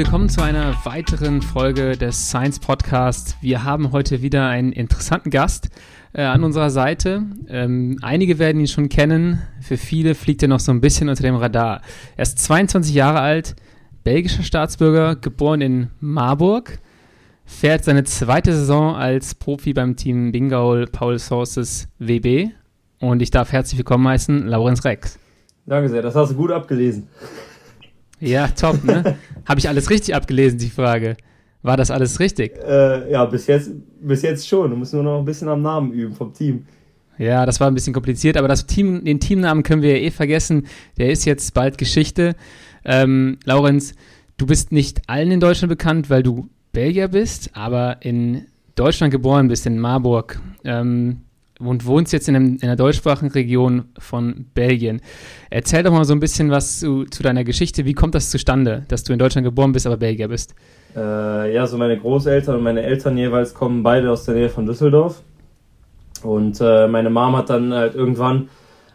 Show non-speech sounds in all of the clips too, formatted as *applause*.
willkommen zu einer weiteren Folge des Science Podcasts. Wir haben heute wieder einen interessanten Gast äh, an unserer Seite. Ähm, einige werden ihn schon kennen, für viele fliegt er noch so ein bisschen unter dem Radar. Er ist 22 Jahre alt, belgischer Staatsbürger, geboren in Marburg, fährt seine zweite Saison als Profi beim Team Bingaul Paul Sources WB und ich darf herzlich willkommen heißen, Laurenz Rex. Danke sehr, das hast du gut abgelesen. Ja, top, ne? *laughs* Habe ich alles richtig abgelesen, die Frage. War das alles richtig? Äh, ja, bis jetzt, bis jetzt schon. Du musst nur noch ein bisschen am Namen üben vom Team. Ja, das war ein bisschen kompliziert, aber das Team, den Teamnamen können wir ja eh vergessen. Der ist jetzt bald Geschichte. Ähm, Laurenz, du bist nicht allen in Deutschland bekannt, weil du Belgier bist, aber in Deutschland geboren bist, in Marburg. Ähm, und wohnst jetzt in, einem, in einer deutschsprachigen Region von Belgien. Erzähl doch mal so ein bisschen was zu, zu, deiner Geschichte. Wie kommt das zustande, dass du in Deutschland geboren bist, aber Belgier bist? Äh, ja, so meine Großeltern und meine Eltern jeweils kommen beide aus der Nähe von Düsseldorf. Und äh, meine Mom hat dann halt irgendwann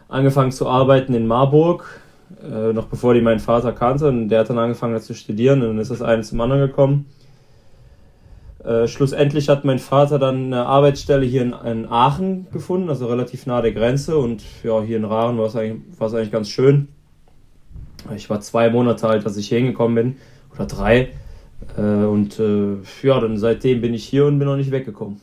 angefangen zu arbeiten in Marburg, äh, noch bevor die meinen Vater kannte. Und der hat dann angefangen zu studieren und dann ist das eine zum anderen gekommen. Äh, schlussendlich hat mein Vater dann eine Arbeitsstelle hier in, in, Aachen gefunden, also relativ nah der Grenze. Und ja, hier in Rahren war es eigentlich, eigentlich ganz schön. Ich war zwei Monate alt, als ich hier hingekommen bin, oder drei. Äh, und äh, ja, dann seitdem bin ich hier und bin noch nicht weggekommen.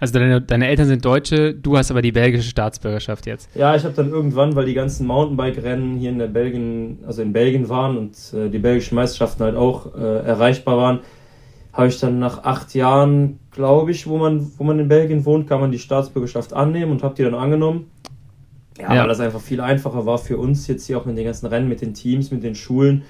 Also deine, deine Eltern sind Deutsche, du hast aber die belgische Staatsbürgerschaft jetzt. Ja, ich habe dann irgendwann, weil die ganzen Mountainbike-Rennen hier in der Belgien, also in Belgien waren und äh, die belgischen Meisterschaften halt auch äh, erreichbar waren, habe ich dann nach acht Jahren, glaube ich, wo man, wo man in Belgien wohnt, kann man die Staatsbürgerschaft annehmen und habe die dann angenommen. Ja, ja, weil das einfach viel einfacher war für uns jetzt hier auch mit den ganzen Rennen, mit den Teams, mit den Schulen.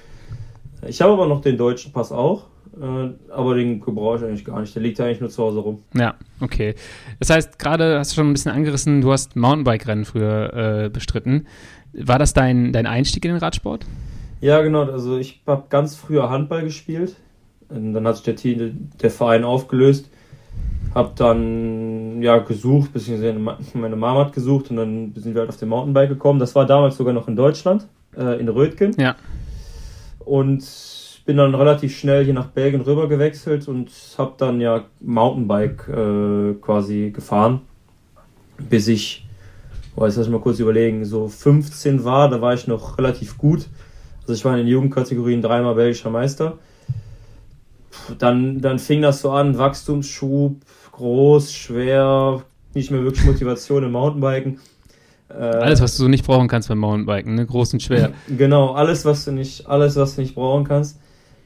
Ich habe aber noch den deutschen Pass auch, äh, aber den gebrauche ich eigentlich gar nicht. Der liegt ja eigentlich nur zu Hause rum. Ja, okay. Das heißt, gerade hast du schon ein bisschen angerissen, du hast Mountainbike-Rennen früher äh, bestritten. War das dein, dein Einstieg in den Radsport? Ja, genau. Also ich habe ganz früher Handball gespielt. Und dann hat sich der, Team, der Verein aufgelöst. Hab dann ja gesucht, beziehungsweise meine Mama hat gesucht und dann sind wir halt auf dem Mountainbike gekommen. Das war damals sogar noch in Deutschland, äh, in Rötgen. Ja. Und bin dann relativ schnell hier nach Belgien rüber gewechselt und habe dann ja Mountainbike äh, quasi gefahren, bis ich, oh, jetzt lass ich mal kurz überlegen, so 15 war, da war ich noch relativ gut. Also ich war in den Jugendkategorien dreimal belgischer Meister dann, dann fing das so an, Wachstumsschub, groß, schwer, nicht mehr wirklich Motivation im Mountainbiken. Äh, alles, was du nicht brauchen kannst beim Mountainbiken, ne? groß und schwer. *laughs* Genau, alles, was du nicht, alles, was du nicht brauchen kannst.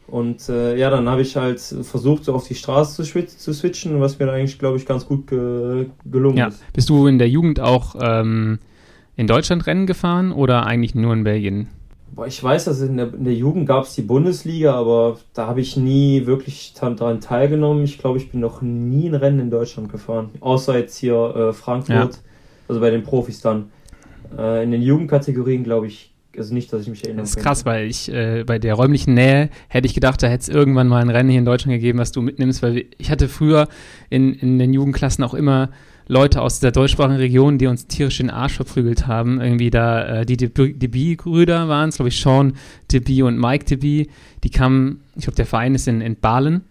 Und äh, ja, dann habe ich halt versucht, so auf die Straße zu, zu switchen, was mir eigentlich, glaube ich, ganz gut ge gelungen ja. ist. Bist du in der Jugend auch ähm, in Deutschland Rennen gefahren oder eigentlich nur in Belgien? Boah, ich weiß, dass in der, in der Jugend gab es die Bundesliga, aber da habe ich nie wirklich daran teilgenommen. Ich glaube, ich bin noch nie ein Rennen in Deutschland gefahren. Außer jetzt hier äh, Frankfurt, ja. also bei den Profis dann. Äh, in den Jugendkategorien glaube ich, also nicht, dass ich mich erinnere. Das ist krass, weil ich äh, bei der räumlichen Nähe hätte ich gedacht, da hätte es irgendwann mal ein Rennen hier in Deutschland gegeben, was du mitnimmst, weil ich hatte früher in, in den Jugendklassen auch immer Leute aus der deutschsprachigen Region, die uns tierisch den Arsch verprügelt haben. Irgendwie da, äh, die DB-Brüder waren es, glaube ich, Sean DB und Mike DB. Die kamen, ich glaube, der Verein ist in, in Balen.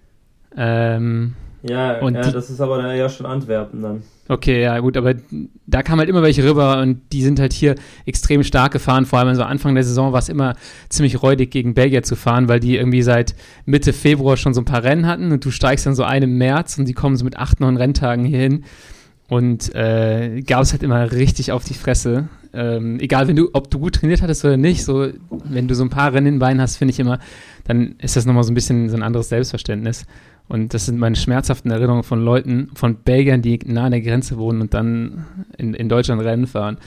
Ähm, ja, und ja die, das ist aber ja schon Antwerpen dann. Okay, ja, gut, aber da kamen halt immer welche rüber und die sind halt hier extrem stark gefahren. Vor allem so Anfang der Saison war es immer ziemlich räudig, gegen Belgier zu fahren, weil die irgendwie seit Mitte Februar schon so ein paar Rennen hatten und du steigst dann so einen im März und die kommen so mit acht, neun Renntagen hier hin. Und äh, gab es halt immer richtig auf die Fresse. Ähm, egal, wenn du, ob du gut trainiert hattest oder nicht, so, wenn du so ein paar Rennen in Beinen hast, finde ich immer, dann ist das nochmal so ein bisschen so ein anderes Selbstverständnis. Und das sind meine schmerzhaften Erinnerungen von Leuten, von Belgiern, die nah an der Grenze wohnen und dann in, in Deutschland Rennen fahren.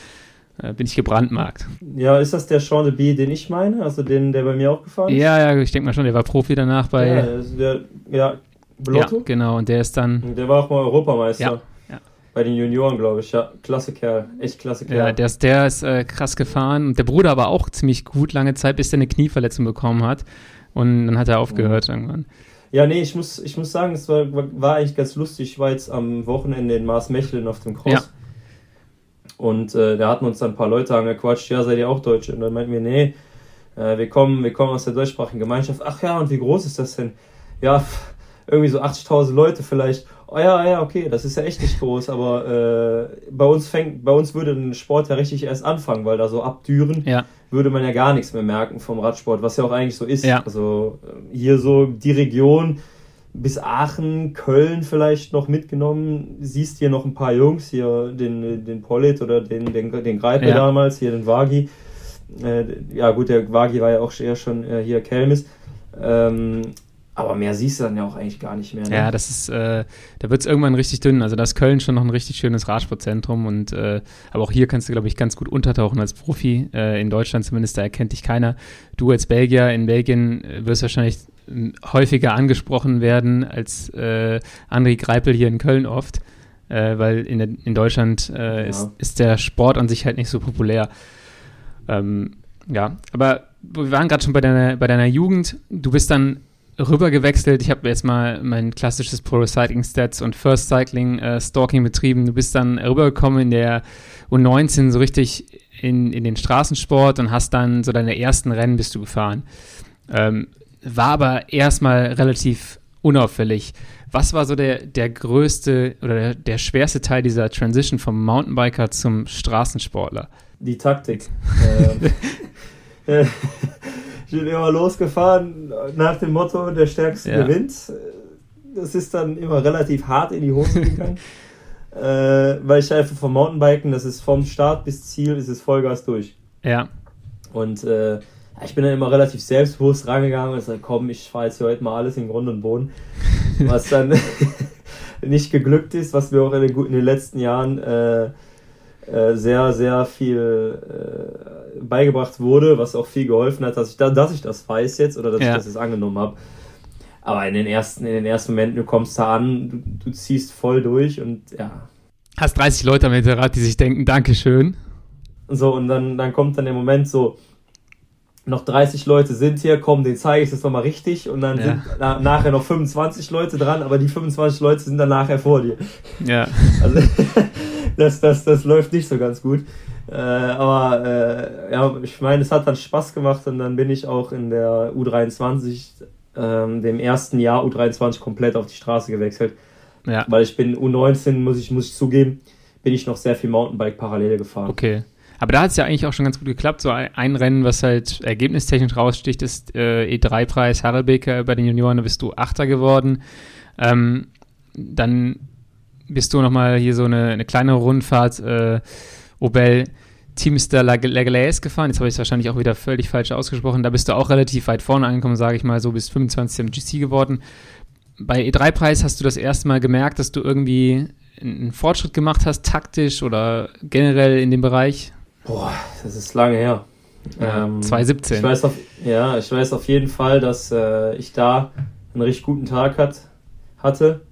Äh, bin ich gebrandmarkt. Ja, ist das der Sean de B, den ich meine? Also den, der bei mir auch gefahren ist? Ja, ja, ich denke mal schon, der war Profi danach bei. Ja, der, ja Blotto? Ja, genau, und der ist dann. Der war auch mal Europameister. Ja bei den Junioren, glaube ich. Ja, klasse Kerl. Echt klasse Kerl. Ja, der ist, der ist äh, krass gefahren. Und der Bruder aber auch ziemlich gut lange Zeit, bis er eine Knieverletzung bekommen hat. Und dann hat er aufgehört mhm. irgendwann. Ja, nee, ich muss, ich muss sagen, es war, war eigentlich ganz lustig. Ich war jetzt am Wochenende in Maasmechelen auf dem Cross. Ja. Und äh, da hatten uns dann ein paar Leute angequatscht, ja, seid ihr auch Deutsche? Und dann meinten wir, nee, Äh, wir, kommen, wir kommen aus der deutschsprachigen Gemeinschaft. Ach ja, und wie groß ist das denn? Ja, irgendwie so 80.000 Leute vielleicht. Oh ja, ja, okay, das ist ja echt nicht groß, aber äh, bei uns fängt, bei uns würde ein Sport ja richtig erst anfangen, weil da so ab Düren Ja. würde man ja gar nichts mehr merken vom Radsport, was ja auch eigentlich so ist. Ja. Also äh, hier so die Region bis Aachen, Köln vielleicht noch mitgenommen. Siehst hier noch ein paar Jungs, hier den, den Pollet oder den, den, den Greipel Ja. damals, hier den Wagi. Äh, ja gut, der Wagi war ja auch eher schon äh, hier Kelmis. Ähm, aber mehr siehst du dann ja auch eigentlich gar nicht mehr. Ne? Ja, das ist, äh, da wird es irgendwann richtig dünn. Also da ist Köln schon noch ein richtig schönes Radsportzentrum und äh, aber auch hier kannst du, glaube ich, ganz gut untertauchen als Profi. Äh, in Deutschland zumindest, da erkennt dich keiner. Du als Belgier in Belgien äh, wirst wahrscheinlich m, häufiger angesprochen werden als äh, André Greipel hier in Köln oft. Äh, weil in, der, in Deutschland äh, Ja. ist, ist der Sport an sich halt nicht so populär. Ähm, ja, aber wir waren gerade schon bei deiner, bei deiner Jugend. Du bist dann rüber gewechselt. Ich habe jetzt mal mein klassisches Pro Cycling Stats und First Cycling äh, Stalking betrieben. Du bist dann rübergekommen in der U19 so richtig in, in den Straßensport und hast dann so deine ersten Rennen bist du gefahren. Ähm, war aber erstmal relativ unauffällig. Was war so der, der größte oder der, der schwerste Teil dieser Transition vom Mountainbiker zum Straßensportler? Die Taktik. *laughs* ähm, *laughs* *laughs* ich bin immer losgefahren nach dem Motto, der Stärkste Ja. gewinnt. Das ist dann immer relativ hart in die Hose gegangen. *laughs* äh, weil ich einfach vom Mountainbiken, das ist vom Start bis Ziel, ist es Vollgas durch. Ja, Und äh, ich bin dann immer relativ selbstbewusst rangegangen und gesagt, komm, ich fahre jetzt heute mal alles in Grund und Boden. *laughs* Was dann nicht geglückt ist, was mir auch in den, in den letzten Jahren äh, äh, sehr, sehr viel äh, beigebracht wurde, was auch viel geholfen hat, dass ich, da, dass ich das weiß jetzt oder dass Ja. ich das jetzt angenommen habe. Aber in den ersten, in den ersten Momenten, du kommst da an, du, du ziehst voll durch und ja, hast 30 Leute am Hinterrad, die sich denken, Dankeschön. So, und dann, dann kommt dann der Moment so, noch 30 Leute sind hier, komm, den zeige ich jetzt nochmal richtig und dann Ja. sind na, nachher noch 25 Leute dran, aber die 25 Leute sind dann nachher vor dir. Ja, Also *laughs* das, das, das läuft nicht so ganz gut. Äh, aber äh, ja, ich meine, es hat dann Spaß gemacht und dann bin ich auch in der U23, ähm, dem ersten Jahr U23 komplett auf die Straße gewechselt. ja, Weil ich bin U19, muss ich, muss ich zugeben, bin ich noch sehr viel Mountainbike parallel gefahren. okay. Aber da hat es ja eigentlich auch schon ganz gut geklappt. So ein, Rennen, was halt ergebnistechnisch raussticht, ist äh, E3-Preis Harelbeker bei den Junioren. Da bist du Achter geworden. Ähm, dann bist du nochmal hier so eine, eine kleinere Rundfahrt, äh, Obel Teamster Lagalaise gefahren. Jetzt habe ich es wahrscheinlich auch wieder völlig falsch ausgesprochen. Da bist du auch relativ weit vorne angekommen, sage ich mal, so bis 25 im GC geworden. Bei E3-Preis hast du das erste Mal gemerkt, dass du irgendwie einen Fortschritt gemacht hast, taktisch oder generell in dem Bereich? Boah, das ist lange her. Ähm, 2017. Ich weiß auf, ja, ich weiß auf jeden Fall, dass äh, ich da einen richtig guten Tag hat, hatte.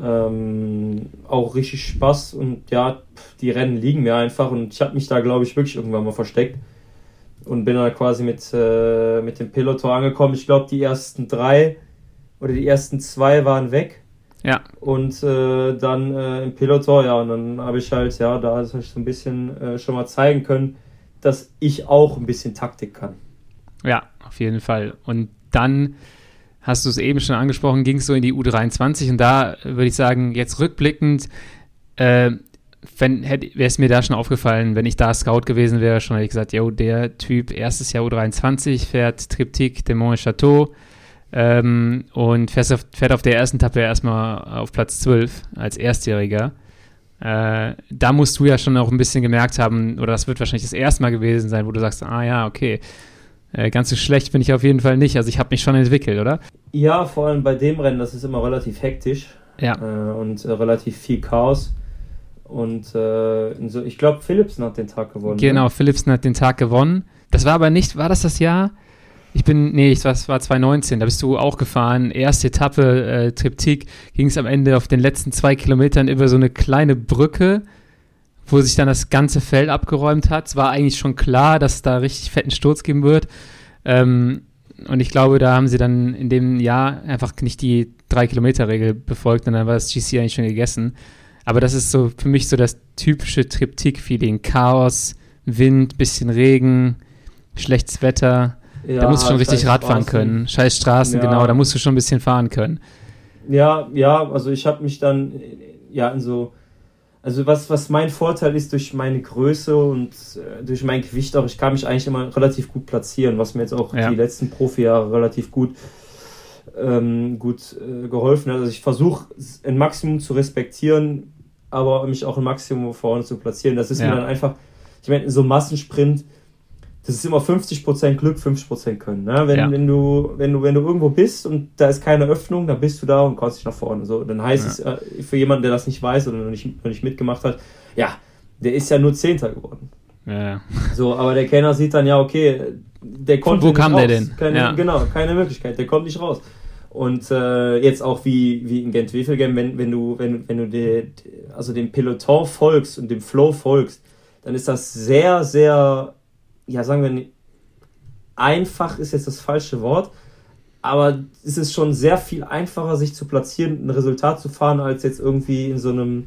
Ähm, auch richtig Spaß und ja, die Rennen liegen mir einfach und ich habe mich da, glaube ich, wirklich irgendwann mal versteckt und bin dann quasi mit, äh, mit dem Peloton angekommen. Ich glaube, die ersten drei oder die ersten zwei waren weg. Ja. Und äh, dann äh, im Peloton, ja, und dann habe ich halt, ja, da habe ich so ein bisschen äh, schon mal zeigen können, dass ich auch ein bisschen Taktik kann. Ja, auf jeden Fall. Und dann hast du es eben schon angesprochen, ging es so in die U23 und da würde ich sagen, jetzt rückblickend, äh, wäre es mir da schon aufgefallen, wenn ich da Scout gewesen wäre, schon hätte ich gesagt, yo, der Typ, erstes Jahr U23, fährt Triptyque de Mont Chateau ähm, und fährt auf, fährt auf der ersten Etappe erstmal auf Platz 12 als Erstjähriger. Äh, da musst du ja schon auch ein bisschen gemerkt haben, oder das wird wahrscheinlich das erste Mal gewesen sein, wo du sagst, ah ja, okay, äh, ganz so schlecht bin ich auf jeden Fall nicht. Also ich habe mich schon entwickelt, oder? Ja, vor allem bei dem Rennen, das ist immer relativ hektisch Ja. äh, und äh, relativ viel Chaos. Und äh, so, ich glaube, Philipsen hat den Tag gewonnen. Genau, Ne? Philipsen hat den Tag gewonnen. Das war aber nicht, war das das Jahr? Ich bin, nee, ich, das war 2019, da bist du auch gefahren. Erste Etappe, äh, Triptyk, ging es am Ende auf den letzten zwei Kilometern über so eine kleine Brücke, wo sich dann das ganze Feld abgeräumt hat. Es war eigentlich schon klar, dass es da richtig fetten Sturz geben wird. Ähm, und ich glaube, da haben sie dann in dem Jahr einfach nicht die Drei-Kilometer-Regel befolgt und dann war das GC eigentlich schon gegessen. Aber das ist so für mich so das typische Triptyk-Feeling. Chaos, Wind, bisschen Regen, schlechtes Wetter. Ja, da musst du schon richtig Radfahren können. Scheiß Straßen, ja. genau, da musst du schon ein bisschen fahren können. Ja, ja, also ich habe mich dann ja in so also was, was mein Vorteil ist durch meine Größe und äh, durch mein Gewicht auch, ich kann mich eigentlich immer relativ gut platzieren, was mir jetzt auch ja. die letzten Profi-Jahre relativ gut, ähm, gut äh, geholfen hat. Also ich versuche ein Maximum zu respektieren, aber mich auch ein Maximum vorne zu platzieren. Das ist ja. mir dann einfach, ich meine, so Massensprint, das ist immer 50% Glück, 50% Können. Ne? Wenn, ja. wenn, du, wenn, du, wenn du irgendwo bist und da ist keine Öffnung, dann bist du da und kommst dich nach vorne. So, dann heißt ja. es äh, für jemanden, der das nicht weiß oder noch nicht, noch nicht mitgemacht hat, ja, der ist ja nur Zehnter geworden. Ja. So, aber der Kenner sieht dann ja, okay, der konnte Wo kam raus. der denn? Keine, ja. Genau, keine Möglichkeit, der kommt nicht raus. Und äh, jetzt auch wie, wie in Gent-Wevelgem, wenn, wenn du, wenn, wenn du de, also dem Peloton folgst und dem Flow folgst, dann ist das sehr, sehr ja, sagen wir, einfach ist jetzt das falsche Wort, aber es ist schon sehr viel einfacher, sich zu platzieren, ein Resultat zu fahren, als jetzt irgendwie in so einem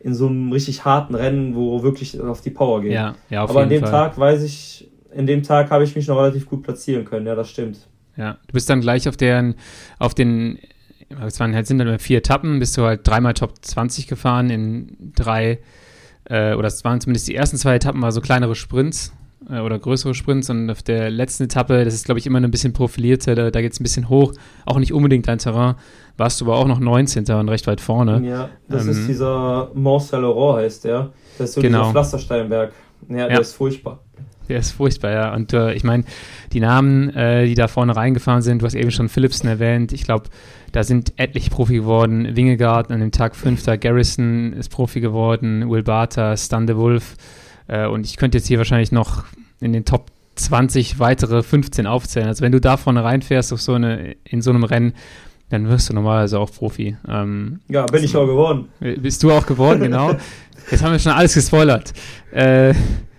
in so einem richtig harten Rennen, wo wirklich auf die Power geht. Ja, ja, auf Aber an dem Fall. Tag weiß ich, in dem Tag habe ich mich noch relativ gut platzieren können, ja, das stimmt. Ja, du bist dann gleich auf deren, auf den, es waren halt sind dann vier Etappen, bist du halt dreimal Top 20 gefahren in drei, äh, oder es waren zumindest die ersten zwei Etappen, war so kleinere Sprints, äh, oder größere Sprints und auf der letzten Etappe, das ist glaube ich immer ein bisschen profilierter, da, da geht es ein bisschen hoch, auch nicht unbedingt dein Terrain, warst du aber auch noch 19. und recht weit vorne. Ja, das ähm, ist dieser Mont Saint-Laurent heißt der, das ist so genau. dieser Pflastersteinberg. Ja, der ja. ist furchtbar. Der ist furchtbar, ja. Und äh, ich meine, die Namen, äh, die da vorne reingefahren sind, du hast eben schon Philipsen erwähnt. Ich glaube, da sind etliche Profi geworden. Wingegaard an dem Tag 5. Garrison ist Profi geworden. Will Barter, Stan de Wolf. Äh, und ich könnte jetzt hier wahrscheinlich noch in den Top 20 weitere 15 aufzählen. Also wenn du da vorne reinfährst auf so eine, in so einem Rennen, dann wirst du normalerweise auch Profi. Ähm, ja, bin ich auch geworden. Bist du auch geworden, genau. *laughs* Jetzt haben wir schon alles gespoilert. Äh,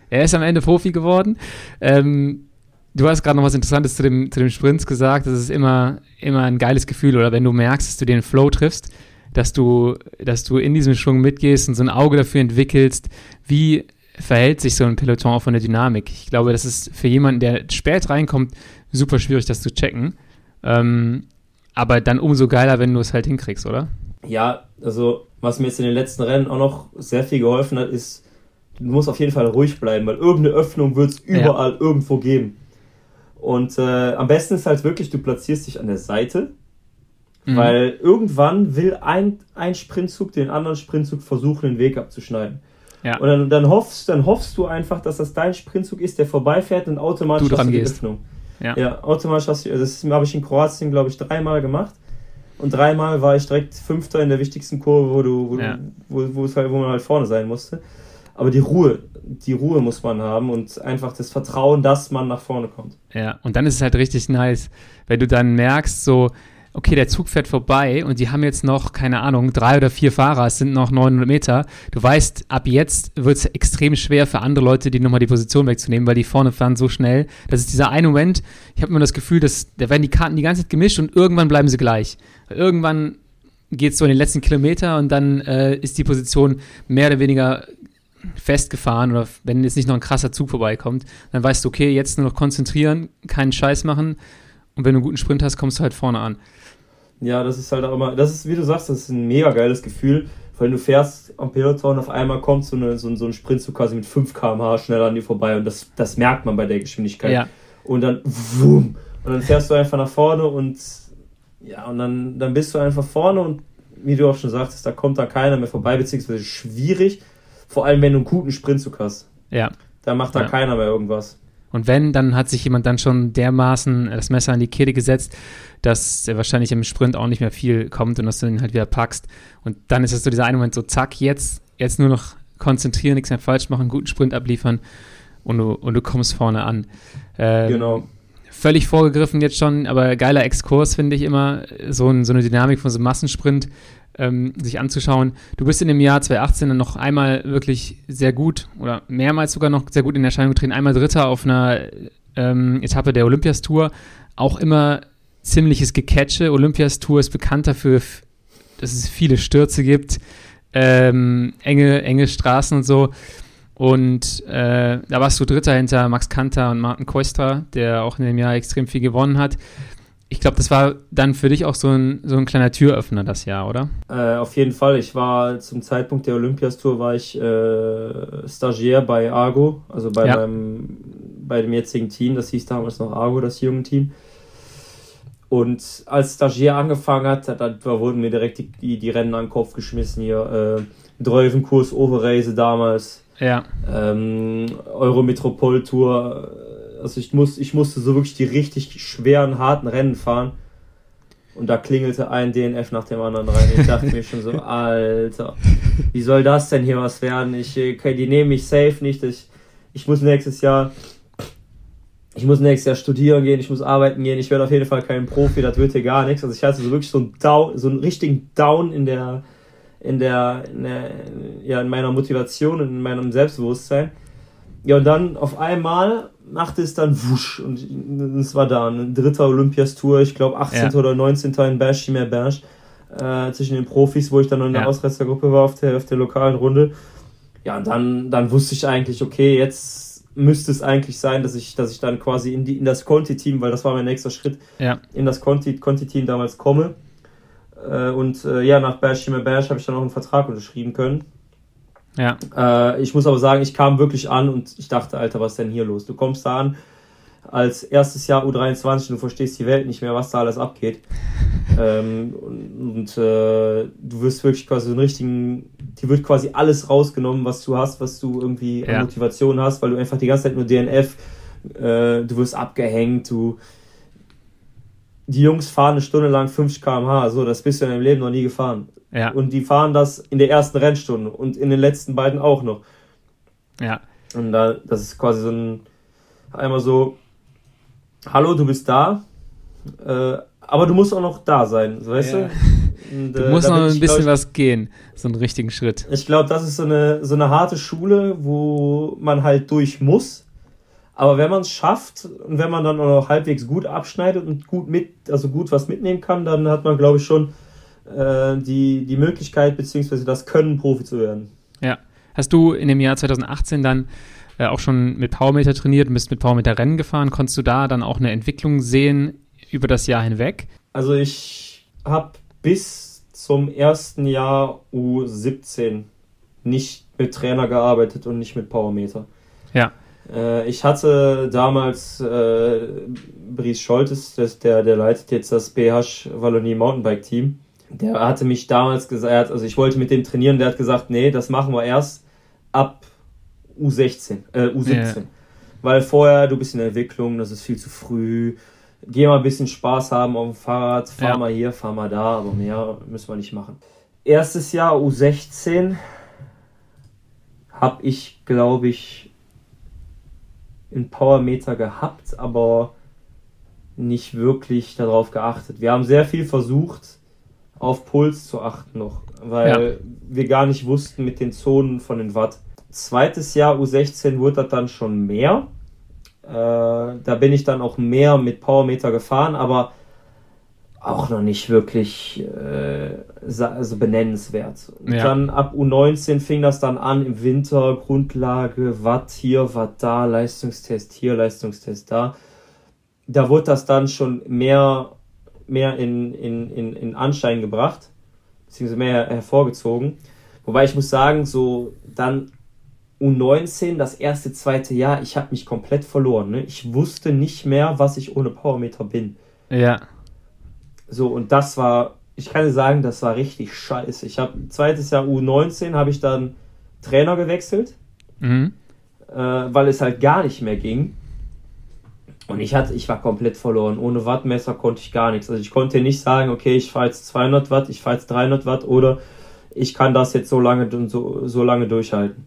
er ist am Ende Profi geworden. Ähm, du hast gerade noch was Interessantes zu dem, zu dem Sprints gesagt. Das ist immer, immer ein geiles Gefühl. Oder wenn du merkst, dass du den Flow triffst, dass du, dass du in diesem Schwung mitgehst und so ein Auge dafür entwickelst, wie verhält sich so ein Peloton auch von der Dynamik. Ich glaube, das ist für jemanden, der spät reinkommt, super schwierig, das zu checken. Ähm, aber dann umso geiler, wenn du es halt hinkriegst, oder? Ja, also was mir jetzt in den letzten Rennen auch noch sehr viel geholfen hat, ist, du musst auf jeden Fall ruhig bleiben, weil irgendeine Öffnung wird es überall ja. irgendwo geben. Und äh, am besten ist halt wirklich, du platzierst dich an der Seite, mhm. weil irgendwann will ein, ein Sprintzug den anderen Sprintzug versuchen, den Weg abzuschneiden. Ja. Und dann, dann, hoffst, dann hoffst du einfach, dass das dein Sprintzug ist, der vorbeifährt und automatisch du hast du die gehst. Öffnung. Ja. ja, automatisch hast du, das habe ich in Kroatien, glaube ich, dreimal gemacht. Und dreimal war ich direkt Fünfter in der wichtigsten Kurve, wo du, wo, ja. du, wo, wo, halt, wo man halt vorne sein musste. Aber die Ruhe, die Ruhe muss man haben und einfach das Vertrauen, dass man nach vorne kommt. Ja, und dann ist es halt richtig nice, wenn du dann merkst, so, okay, der Zug fährt vorbei und die haben jetzt noch, keine Ahnung, drei oder vier Fahrer, es sind noch 900 Meter. Du weißt, ab jetzt wird es extrem schwer für andere Leute, die nochmal die Position wegzunehmen, weil die vorne fahren so schnell. Das ist dieser eine Moment, ich habe immer das Gefühl, dass da werden die Karten die ganze Zeit gemischt und irgendwann bleiben sie gleich. Irgendwann geht es so in den letzten Kilometer und dann äh, ist die Position mehr oder weniger festgefahren oder wenn jetzt nicht noch ein krasser Zug vorbeikommt, dann weißt du, okay, jetzt nur noch konzentrieren, keinen Scheiß machen und wenn du einen guten Sprint hast, kommst du halt vorne an. Ja, das ist halt auch immer, das ist, wie du sagst, das ist ein mega geiles Gefühl, weil du fährst am Peloton, auf einmal kommt so, eine, so, so ein Sprintzug quasi mit 5 km/h schneller an dir vorbei und das, das merkt man bei der Geschwindigkeit. Ja. Und dann, wumm, und dann fährst du einfach nach vorne und ja, und dann, dann bist du einfach vorne und wie du auch schon sagtest, da kommt da keiner mehr vorbei, beziehungsweise schwierig, vor allem wenn du einen guten Sprintzug hast. Ja. Da macht da ja. keiner mehr irgendwas. Und wenn, dann hat sich jemand dann schon dermaßen das Messer an die Kehle gesetzt, dass er wahrscheinlich im Sprint auch nicht mehr viel kommt und dass du ihn halt wieder packst. Und dann ist es so dieser eine Moment so, zack, jetzt, jetzt nur noch konzentrieren, nichts mehr falsch machen, guten Sprint abliefern und du, und du kommst vorne an. Ähm, genau. Völlig vorgegriffen jetzt schon, aber geiler Exkurs finde ich immer, so, ein, so eine Dynamik von so einem Massensprint ähm, sich anzuschauen. Du bist in dem Jahr 2018 dann noch einmal wirklich sehr gut oder mehrmals sogar noch sehr gut in Erscheinung getreten. Einmal Dritter auf einer ähm, Etappe der Olympias Tour. Auch immer ziemliches Gecatche. Olympias Tour ist bekannt dafür, dass es viele Stürze gibt, ähm, enge, enge Straßen und so. Und äh, da warst du Dritter hinter Max Kanter und Martin Koistra, der auch in dem Jahr extrem viel gewonnen hat. Ich glaube, das war dann für dich auch so ein, so ein kleiner Türöffner das Jahr, oder? Äh, auf jeden Fall. Ich war zum Zeitpunkt der Olympiastour war ich äh, Stagiaire bei Argo, also bei, ja. meinem, bei dem jetzigen Team. Das hieß damals noch Argo, das junge Team. Und als Stagiaire angefangen hat, da wurden mir direkt die, die, die Rennen an den Kopf geschmissen hier. Äh, Dreuvenkurs, Overreise damals. Ja. Ähm, Eurometropol Tour also ich, muss, ich musste so wirklich die richtig schweren, harten Rennen fahren. Und da klingelte ein DNF nach dem anderen rein. Ich dachte mir schon so, *laughs* Alter, wie soll das denn hier was werden? Ich, okay, die nehmen mich safe nicht. Ich, ich muss nächstes Jahr, ich muss nächstes Jahr studieren gehen, ich muss arbeiten gehen, ich werde auf jeden Fall kein Profi, das wird hier gar nichts. Also ich hatte so wirklich so einen Down, so einen richtigen Down in der, in der, in der, ja, in meiner Motivation und in meinem Selbstbewusstsein. Ja, und dann auf einmal machte es dann wusch und es war da ein dritter Olympiastour, ich glaube 18. Ja. oder 19. in Berchimer Berch äh, zwischen den Profis, wo ich dann noch in der ja. Ausreißergruppe war auf der, auf der lokalen Runde. Ja, und dann, dann wusste ich eigentlich, okay, jetzt müsste es eigentlich sein, dass ich, dass ich dann quasi in, die, in das Conti-Team, weil das war mein nächster Schritt, ja. in das Conti-Team Conti damals komme. Äh, und äh, ja, nach Berchimer Berch habe ich dann auch einen Vertrag unterschrieben können. Ja. Äh, ich muss aber sagen, ich kam wirklich an und ich dachte, Alter, was ist denn hier los? Du kommst da an als erstes Jahr U23 und du verstehst die Welt nicht mehr, was da alles abgeht. *laughs* ähm, und, und äh, du wirst wirklich quasi so einen richtigen, dir wird quasi alles rausgenommen, was du hast, was du irgendwie ja. an Motivation hast, weil du einfach die ganze Zeit nur DNF, äh, du wirst abgehängt, du die Jungs fahren eine Stunde lang 50 km/h, so, das bist du in deinem Leben noch nie gefahren. Ja. Und die fahren das in der ersten Rennstunde und in den letzten beiden auch noch. Ja. Und da, das ist quasi so ein, einmal so, hallo, du bist da, äh, aber du musst auch noch da sein, weißt ja. du? Und, du äh, musst noch ein ich, bisschen ich, was gehen, so einen richtigen Schritt. Ich glaube, das ist so eine, so eine harte Schule, wo man halt durch muss. Aber wenn man es schafft und wenn man dann auch noch halbwegs gut abschneidet und gut mit, also gut was mitnehmen kann, dann hat man, glaube ich, schon äh, die, die Möglichkeit bzw. das Können, Profi zu werden. Ja. Hast du in dem Jahr 2018 dann äh, auch schon mit Powermeter trainiert und bist mit Powermeter Rennen gefahren? Konntest du da dann auch eine Entwicklung sehen über das Jahr hinweg? Also ich habe bis zum ersten Jahr U17 nicht mit Trainer gearbeitet und nicht mit Powermeter. Ja. Äh, ich hatte damals äh, Brice Scholtes, der, der leitet jetzt das BH Wallonie Mountainbike Team der hatte mich damals gesagt, also ich wollte mit dem trainieren, der hat gesagt, nee, das machen wir erst ab U16, äh, U17. Ja. Weil vorher, du bist in der Entwicklung, das ist viel zu früh. Geh mal ein bisschen Spaß haben auf dem Fahrrad, fahr ja. mal hier, fahr mal da, aber mehr müssen wir nicht machen. Erstes Jahr U16 habe ich, glaube ich, einen Powermeter gehabt, aber nicht wirklich darauf geachtet. Wir haben sehr viel versucht, auf Puls zu achten noch, weil ja. wir gar nicht wussten mit den Zonen von den Watt. Zweites Jahr U16 wurde das dann schon mehr. Äh, da bin ich dann auch mehr mit Powermeter gefahren, aber auch noch nicht wirklich äh, also benennenswert. Ja. Dann ab U19 fing das dann an im Winter, Grundlage, Watt hier, Watt da, Leistungstest hier, Leistungstest da. Da wurde das dann schon mehr mehr in, in, in, in Anschein gebracht, beziehungsweise mehr hervorgezogen. Wobei ich muss sagen, so dann U19, das erste, zweite Jahr, ich habe mich komplett verloren. Ne? Ich wusste nicht mehr, was ich ohne Powermeter bin. Ja. So, und das war, ich kann sagen, das war richtig scheiße. Ich habe zweites Jahr U19 habe ich dann Trainer gewechselt, mhm. äh, weil es halt gar nicht mehr ging. Und ich hatte, ich war komplett verloren. Ohne Wattmesser konnte ich gar nichts. Also ich konnte nicht sagen, okay, ich fahre jetzt 200 Watt, ich fahre jetzt 300 Watt oder ich kann das jetzt so lange so, so lange durchhalten.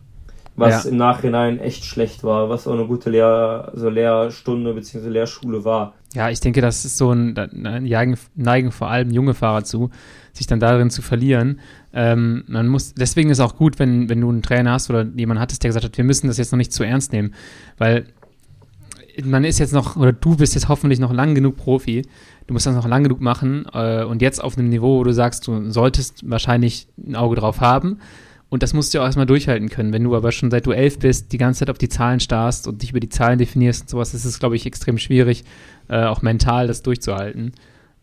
Was ja. im Nachhinein echt schlecht war, was auch eine gute Lehr, so Lehrstunde bzw. Lehrschule war. Ja, ich denke, das ist so ein, ein Neigen vor allem junge Fahrer zu, sich dann darin zu verlieren. Ähm, man muss, deswegen ist es auch gut, wenn, wenn du einen Trainer hast oder jemand hattest, der gesagt hat, wir müssen das jetzt noch nicht zu ernst nehmen. Weil man ist jetzt noch, oder du bist jetzt hoffentlich noch lang genug Profi, du musst das noch lang genug machen äh, und jetzt auf einem Niveau, wo du sagst, du solltest wahrscheinlich ein Auge drauf haben Und das musst du auch erstmal durchhalten können. Wenn du aber schon seit du elf bist, die ganze Zeit auf die Zahlen starrst und dich über die Zahlen definierst und sowas, ist es, glaube ich, extrem schwierig, äh, auch mental das durchzuhalten.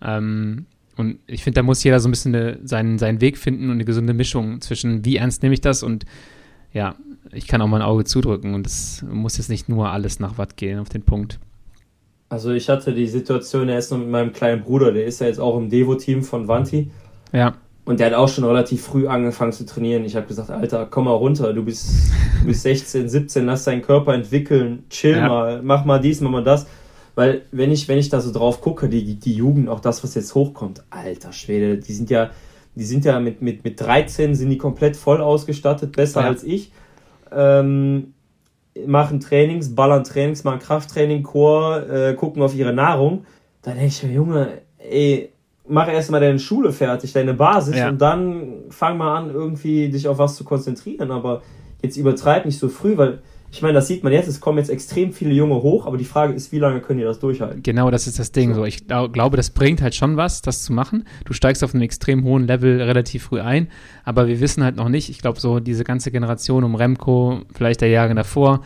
Ähm, und ich finde, da muss jeder so ein bisschen eine, seinen, seinen Weg finden und eine gesunde Mischung zwischen, wie ernst nehme ich das und ja, ich kann auch mal ein Auge zudrücken und es muss jetzt nicht nur alles nach Watt gehen auf den Punkt. Also ich hatte die Situation erst noch mit meinem kleinen Bruder, der ist ja jetzt auch im Devo-Team von Vanti. Ja. Und der hat auch schon relativ früh angefangen zu trainieren. Ich habe gesagt, Alter, komm mal runter, du bist, du bist 16, 17, lass deinen Körper entwickeln, chill ja. mal, mach mal dies, mach mal das. Weil wenn ich, wenn ich da so drauf gucke, die, die Jugend, auch das, was jetzt hochkommt, alter Schwede, die sind ja, die sind ja mit, mit, mit 13 sind die komplett voll ausgestattet, besser ja. als ich. Ähm, machen Trainings, ballern Trainings, machen Krafttraining, Chor, äh, gucken auf ihre Nahrung. Dann denke ich mir, Junge, ey, mach erstmal deine Schule fertig, deine Basis ja. und dann fang mal an, irgendwie dich auf was zu konzentrieren. Aber jetzt übertreib nicht so früh, weil ich meine, das sieht man jetzt, es kommen jetzt extrem viele Junge hoch, aber die Frage ist, wie lange können die das durchhalten? Genau, das ist das Ding. So. Ich glaub, glaube, das bringt halt schon was, das zu machen. Du steigst auf einem extrem hohen Level relativ früh ein, aber wir wissen halt noch nicht, ich glaube, so diese ganze Generation um Remco, vielleicht der Jahre davor,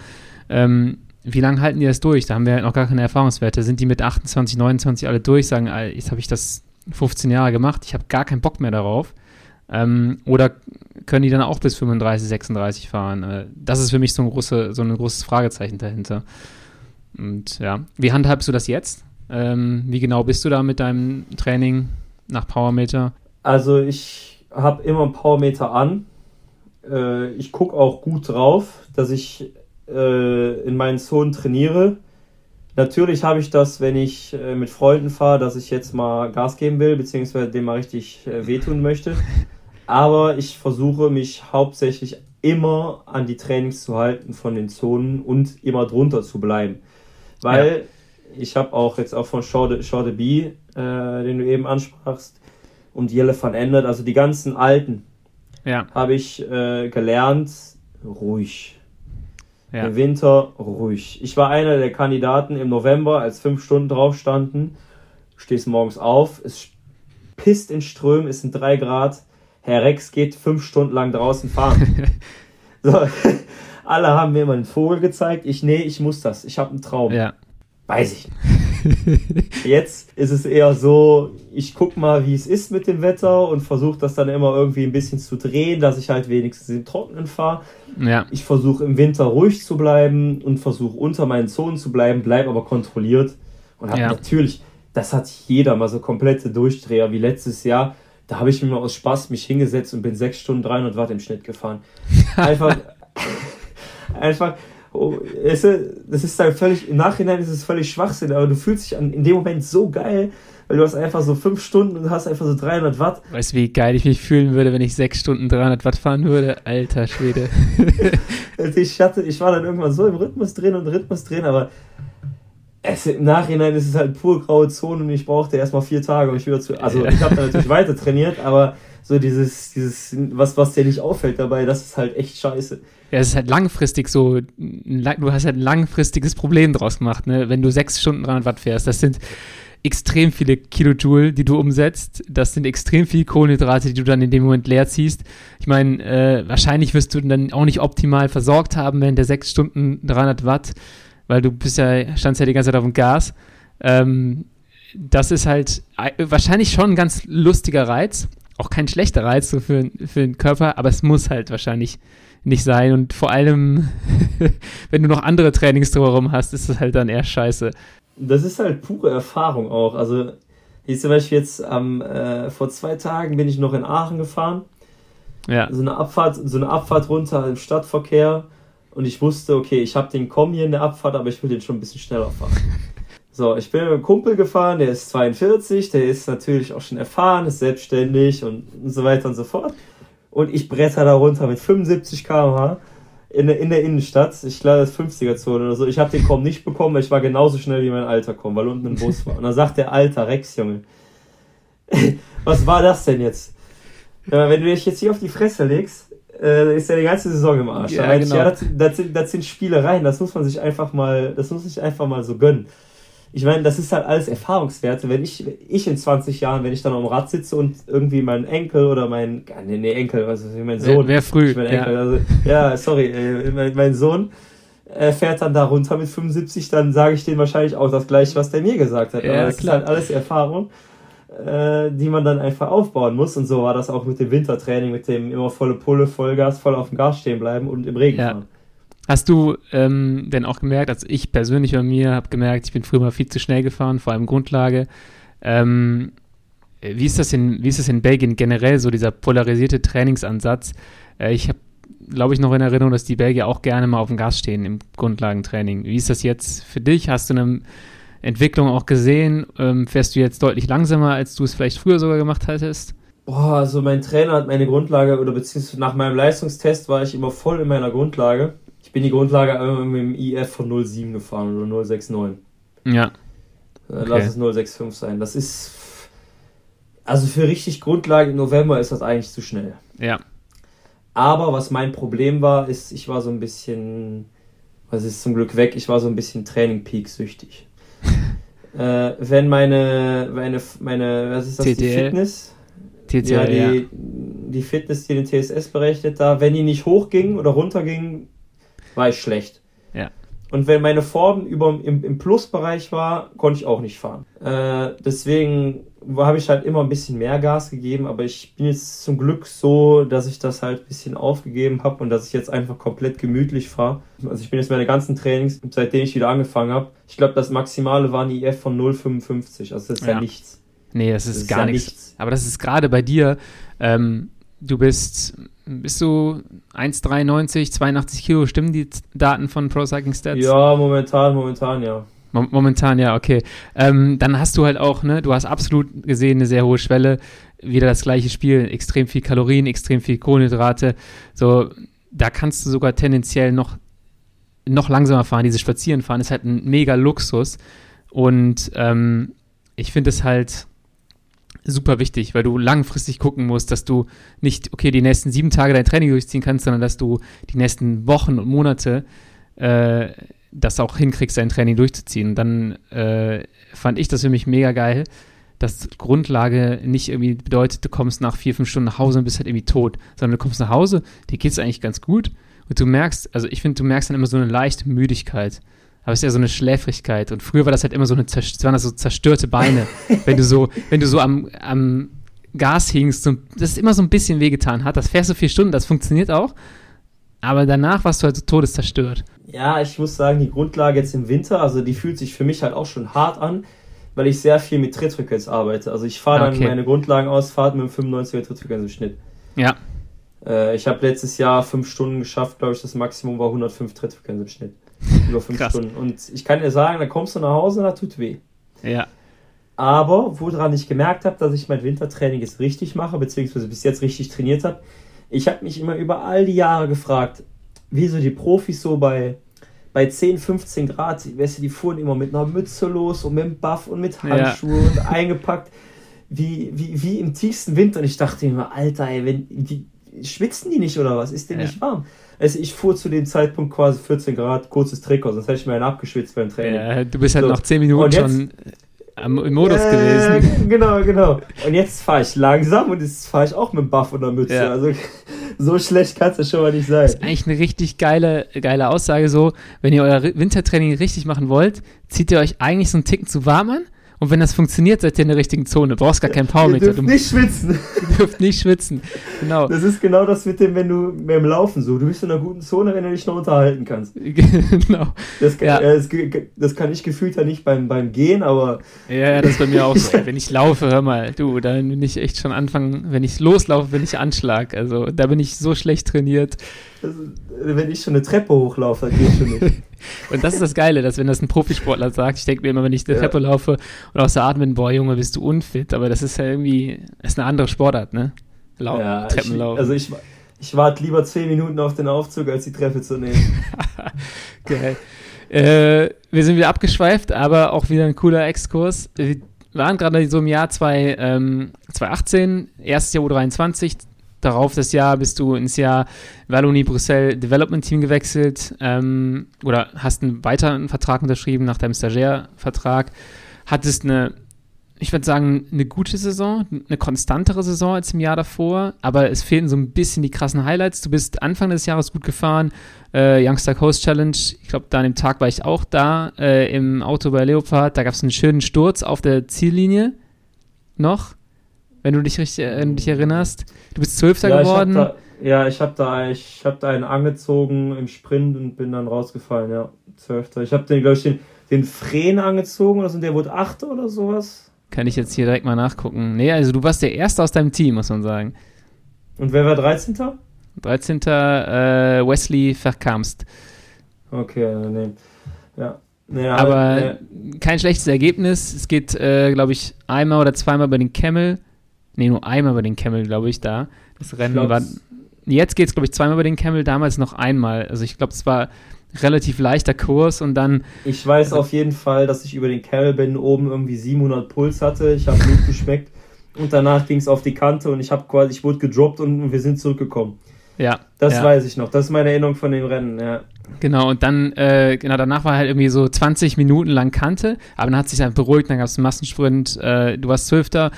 ähm, wie lange halten die das durch? Da haben wir halt noch gar keine Erfahrungswerte. Sind die mit 28, 29 alle durch, sagen, jetzt habe ich das 15 Jahre gemacht, ich habe gar keinen Bock mehr darauf. Ähm, oder können die dann auch bis 35, 36 fahren? Äh, das ist für mich so ein, große, so ein großes Fragezeichen dahinter. Und ja, wie handhabst du das jetzt? Ähm, wie genau bist du da mit deinem Training nach Powermeter? Also ich habe immer einen Powermeter an. Äh, ich gucke auch gut drauf, dass ich äh, in meinen Zonen trainiere. Natürlich habe ich das, wenn ich äh, mit Freunden fahre, dass ich jetzt mal Gas geben will, beziehungsweise dem mal richtig äh, wehtun möchte. *laughs* Aber ich versuche mich hauptsächlich immer an die Trainings zu halten von den Zonen und immer drunter zu bleiben. Weil ja. ich habe auch jetzt auch von Shaw de, B, äh, den du eben ansprachst, und Jelle van Endert, also die ganzen Alten, ja. habe ich äh, gelernt, ruhig ja. Im Winter ruhig. Ich war einer der Kandidaten im November, als fünf Stunden drauf standen. Stehst morgens auf, es pisst in Strömen, es sind drei Grad. Herr Rex geht fünf Stunden lang draußen fahren. *laughs* so, *laughs* alle haben mir immer einen Vogel gezeigt. Ich, nee, ich muss das. Ich habe einen Traum. Ja. Weiß ich. *laughs* Jetzt ist es eher so, ich guck mal, wie es ist mit dem Wetter und versuche das dann immer irgendwie ein bisschen zu drehen, dass ich halt wenigstens im Trockenen fahre. Ja. Ich versuche im Winter ruhig zu bleiben und versuche unter meinen Zonen zu bleiben, bleibe aber kontrolliert und habe ja. natürlich, das hat jeder mal so komplette Durchdreher wie letztes Jahr. Da habe ich mir mal aus Spaß mich hingesetzt und bin sechs Stunden 300 Watt im Schnitt gefahren. Einfach, *laughs* einfach, oh, es, das ist dann völlig, im Nachhinein ist es völlig Schwachsinn, aber du fühlst dich an, in dem Moment so geil, weil du hast einfach so fünf Stunden und hast einfach so 300 Watt. Weißt du, wie geil ich mich fühlen würde, wenn ich sechs Stunden 300 Watt fahren würde? Alter Schwede. *laughs* ich, hatte, ich war dann irgendwann so im Rhythmus drin und Rhythmus drin, aber es, im Nachhinein ist es halt pur graue Zone und ich brauchte erstmal vier Tage, um mich wieder zu. Also, ich habe natürlich weiter trainiert, aber so dieses, dieses, was, was dir nicht auffällt dabei, das ist halt echt scheiße. Ja, es ist halt langfristig so, du hast halt ein langfristiges Problem draus gemacht, ne? Wenn du sechs Stunden 300 Watt fährst, das sind extrem viele Kilojoule, die du umsetzt. Das sind extrem viele Kohlenhydrate, die du dann in dem Moment leer ziehst. Ich meine, äh, wahrscheinlich wirst du dann auch nicht optimal versorgt haben während der sechs Stunden 300 Watt, weil du bist ja, standst ja die ganze Zeit auf dem Gas. Ähm, das ist halt wahrscheinlich schon ein ganz lustiger Reiz. Auch kein schlechter Reiz so für, für den Körper, aber es muss halt wahrscheinlich nicht sein. Und vor allem, *laughs* wenn du noch andere Trainings drumherum hast, ist es halt dann eher scheiße das ist halt pure Erfahrung auch. Also, ich zum Beispiel jetzt am, äh, vor zwei Tagen bin ich noch in Aachen gefahren. Ja. So eine Abfahrt, so eine Abfahrt runter im Stadtverkehr. Und ich wusste, okay, ich habe den Kombi in der Abfahrt, aber ich will den schon ein bisschen schneller fahren. *laughs* So, ich bin mit einem Kumpel gefahren, der ist 42, der ist natürlich auch schon erfahren, ist selbstständig und, und so weiter und so fort. Und ich bretter da runter mit 75 km/h in der, in der Innenstadt. Ich glaube, das 50er-Zone oder so. Ich habe den Komm nicht bekommen, weil ich war genauso schnell wie mein Alter Komm, weil unten ein Bus war. Und dann sagt der Alter, Rex, Junge, *laughs* was war das denn jetzt? Ja, wenn du dich jetzt hier auf die Fresse legst, äh, ist ja die ganze Saison im Arsch. Ja, genau. ja das, das, sind, das sind Spielereien, das muss man sich einfach mal, das muss sich einfach mal so gönnen. Ich meine, das ist halt alles Erfahrungswerte. Wenn ich, ich in 20 Jahren, wenn ich dann am Rad sitze und irgendwie mein Enkel oder mein, nee, nee Enkel, also mein Sohn. Wäre früh. Mein Enkel, ja. Also, ja, sorry, äh, mein, mein Sohn äh, fährt dann da runter mit 75, dann sage ich denen wahrscheinlich auch das gleiche, was der mir gesagt hat. Ja, Aber das klar. ist halt alles Erfahrung, äh, die man dann einfach aufbauen muss. Und so war das auch mit dem Wintertraining, mit dem immer volle Pulle, Vollgas, voll auf dem Gas stehen bleiben und im Regen Ja. fahren. Hast du ähm, denn auch gemerkt, also ich persönlich bei mir habe gemerkt, ich bin früher mal viel zu schnell gefahren, vor allem Grundlage. Ähm, wie ist das in, wie ist das in Belgien generell, so dieser polarisierte Trainingsansatz? Äh, ich habe, glaube ich, noch in Erinnerung, dass die Belgier auch gerne mal auf dem Gas stehen im Grundlagentraining. Wie ist das jetzt für dich? Hast du eine Entwicklung auch gesehen? Ähm, fährst du jetzt deutlich langsamer, als du es vielleicht früher sogar gemacht hättest? Boah, also mein Trainer hat meine Grundlage, oder beziehungsweise nach meinem Leistungstest war ich immer voll in meiner Grundlage. Bin die Grundlage immer mit dem IF von 07 gefahren oder 069. Ja, Äh, Okay. Lass es 065 sein. Das ist. Also für richtig Grundlage im November ist das eigentlich zu schnell. ja, Aber was mein Problem war, ist, ich war so ein bisschen. Was ist zum Glück weg? Ich war so ein bisschen Training Peak süchtig. *laughs* äh, wenn meine, meine, meine, was ist das, die TTL? Fitness? TCL, ja, ja. die, die Fitness, die den TSS berechnet da, wenn die nicht hochging oder runterging, war ich schlecht. Ja. Und wenn meine Form über, im, im Plusbereich war, konnte ich auch nicht fahren. Äh, deswegen habe ich halt immer ein bisschen mehr Gas gegeben, aber ich bin jetzt zum Glück so, dass ich das halt ein bisschen aufgegeben habe und dass ich jetzt einfach komplett gemütlich fahre. Also ich bin jetzt meine ganzen Trainings, seitdem ich wieder angefangen habe, ich glaube das Maximale war ein IF von 0,55, also das ist ja, Ja. nichts. Nee, das ist, Das ist gar ja nichts. nichts. Aber das ist gerade bei dir, ähm, du bist, bist du 1,93, 82 Kilo, stimmen die Daten von Pro Cycling Stats? Ja, momentan, momentan, ja. Mom- Momentan ja, okay. Ähm, dann hast du halt auch, ne, du hast absolut gesehen eine sehr hohe Schwelle, wieder das gleiche Spiel, extrem viel Kalorien, extrem viel Kohlenhydrate. So, da kannst du sogar tendenziell noch, noch langsamer fahren. Dieses Spazierenfahren ist halt ein mega Luxus. Und ähm, ich finde es halt super wichtig, weil du langfristig gucken musst, dass du nicht, okay, die nächsten sieben Tage dein Training durchziehen kannst, sondern dass du die nächsten Wochen und Monate äh, das auch hinkriegst, dein Training durchzuziehen. Dann äh, fand ich das für mich mega geil, dass Grundlage nicht irgendwie bedeutet, du kommst nach vier, fünf Stunden nach Hause und bist halt irgendwie tot, sondern du kommst nach Hause, dir geht es eigentlich ganz gut und du merkst, also ich finde, du merkst dann immer so eine leichte Müdigkeit. Aber es ist ja so eine Schläfrigkeit. Und früher war das halt immer so eine, waren das so zerstörte Beine. wenn du so, wenn du so am, am Gas hingst, so, das ist immer so ein bisschen wehgetan hat. Das fährst du vier Stunden, das funktioniert auch. Aber danach warst du halt so todeszerstört. Ja, ich muss sagen, die Grundlage jetzt im Winter, also die fühlt sich für mich halt auch schon hart an, weil ich sehr viel mit Trittfrequenz arbeite. Also ich fahre dann Okay. meine Grundlagenausfahrt mit einem 95er Trittfrequenz im Schnitt. Ja, Äh, ich habe letztes Jahr fünf Stunden geschafft, glaube ich, das Maximum war 105 Trittfrequenz im Schnitt. Über fünf Krass. Stunden. Und ich kann dir sagen, da kommst du nach Hause und da tut weh. ja, Aber woran ich gemerkt habe, dass ich mein Wintertraining jetzt richtig mache, beziehungsweise bis jetzt richtig trainiert habe, ich habe mich immer über all die Jahre gefragt, wieso die Profis so bei, bei 10, 15 Grad, weißt du, die fuhren immer mit einer Mütze los und mit einem Buff und mit Ja. Handschuhen und eingepackt, wie, wie, wie im tiefsten Winter. Und ich dachte immer, Alter, ey, wenn, die, schwitzen die nicht oder was? Ist denn Ja. nicht warm? Also ich fuhr zu dem Zeitpunkt quasi 14 Grad, kurzes Trikot, sonst hätte ich mir einen abgeschwitzt beim Training. ja. Du bist halt So. nach zehn Minuten Und jetzt- schon am, im Modus Ja, gewesen. *laughs* Genau, genau. Und jetzt fahre ich langsam und jetzt fahre ich auch mit dem Buff und der Mütze. Ja. Also *laughs* so schlecht kann es ja schon mal nicht sein. Das ist eigentlich eine richtig geile, geile Aussage so. Wenn ihr euer Wintertraining richtig machen wollt, zieht ihr euch eigentlich so einen Ticken zu warm an. Und wenn das funktioniert, seid ihr in der richtigen Zone. Du brauchst gar keinen Ihr Powermeter. dürft Du nicht schwitzen. *laughs* dürft nicht schwitzen. Genau. Das ist genau das mit dem, wenn du dem Laufen so. Du bist in einer guten Zone, wenn du dich noch unterhalten kannst. *laughs* genau. Das, kann- Ja. äh, das, das kann ich gefühlt ja nicht beim, beim Gehen, aber Ja, ja, das ist bei mir auch so. *laughs* Ey, wenn ich laufe, hör mal, du, dann bin ich echt schon anfangen, wenn ich loslaufe, bin ich Anschlag. Also da bin ich so schlecht trainiert. Das, wenn ich schon eine Treppe hochlaufe, dann geht schon nicht. Und das ist das Geile, dass wenn das ein Profisportler sagt, ich denke mir immer, wenn ich die Ja. Treppe laufe und aus der Atmen, boah, Junge, bist du unfit. Aber das ist ja irgendwie, das ist eine andere Sportart, ne? Lau ja, Treppenlauf. also ich, ich warte lieber 10 Minuten auf den Aufzug, als die Treppe zu nehmen. *laughs* Geil. Äh, wir sind wieder abgeschweift, aber auch wieder ein cooler Exkurs. Wir waren gerade so im Jahr zwei, ähm, 2018, erstes Jahr U23, darauf das Jahr bist du ins Jahr Wallonie Bruxelles Development Team gewechselt ähm, oder hast einen weiteren Vertrag unterschrieben nach deinem Stagiairvertrag. Hattest eine, ich würde sagen, eine gute Saison, eine konstantere Saison als im Jahr davor, aber es fehlten so ein bisschen die krassen Highlights. Du bist Anfang des Jahres gut gefahren, äh, Youngster Coast Challenge, ich glaube, da an dem Tag war ich auch da äh, im Auto bei Leopard, da gab es einen schönen Sturz auf der Ziellinie noch wenn du dich richtig du dich erinnerst. Du bist Zwölfter ja, geworden. Ich da, ja, ich habe da, ich hab da einen angezogen im Sprint und bin dann rausgefallen, ja. Zwölfter. Ich habe den, glaube ich, den, den Fren angezogen oder so, der wurde Achter oder sowas. Kann ich jetzt hier direkt mal nachgucken. Nee, also du warst der Erste aus deinem Team, muss man sagen. Und wer war 13.? 13. Äh, Wesley Verkamst. Okay, nee. Ja. Nee, aber, aber nee. kein schlechtes Ergebnis. Es geht, äh, glaube ich, einmal oder zweimal bei den Camel Nee, nur einmal über den Camel, glaube ich, da. Das Rennen war. Jetzt geht es, glaube ich, zweimal über den Camel, damals noch einmal. Also ich glaube, es war relativ leichter Kurs und dann. Ich weiß also, auf jeden Fall, dass ich über den Camel bin, oben irgendwie 700 Puls hatte. Ich habe Blut geschmeckt und danach ging es auf die Kante und ich habe quasi, ich wurde gedroppt und wir sind zurückgekommen. Ja. Das ja. weiß ich noch. Das ist meine Erinnerung von dem Rennen, ja. Genau, und dann, äh, genau, danach war halt irgendwie so 20 Minuten lang Kante, aber dann hat sich dann beruhigt, dann gab es einen Massensprint, äh, du warst Zwölfter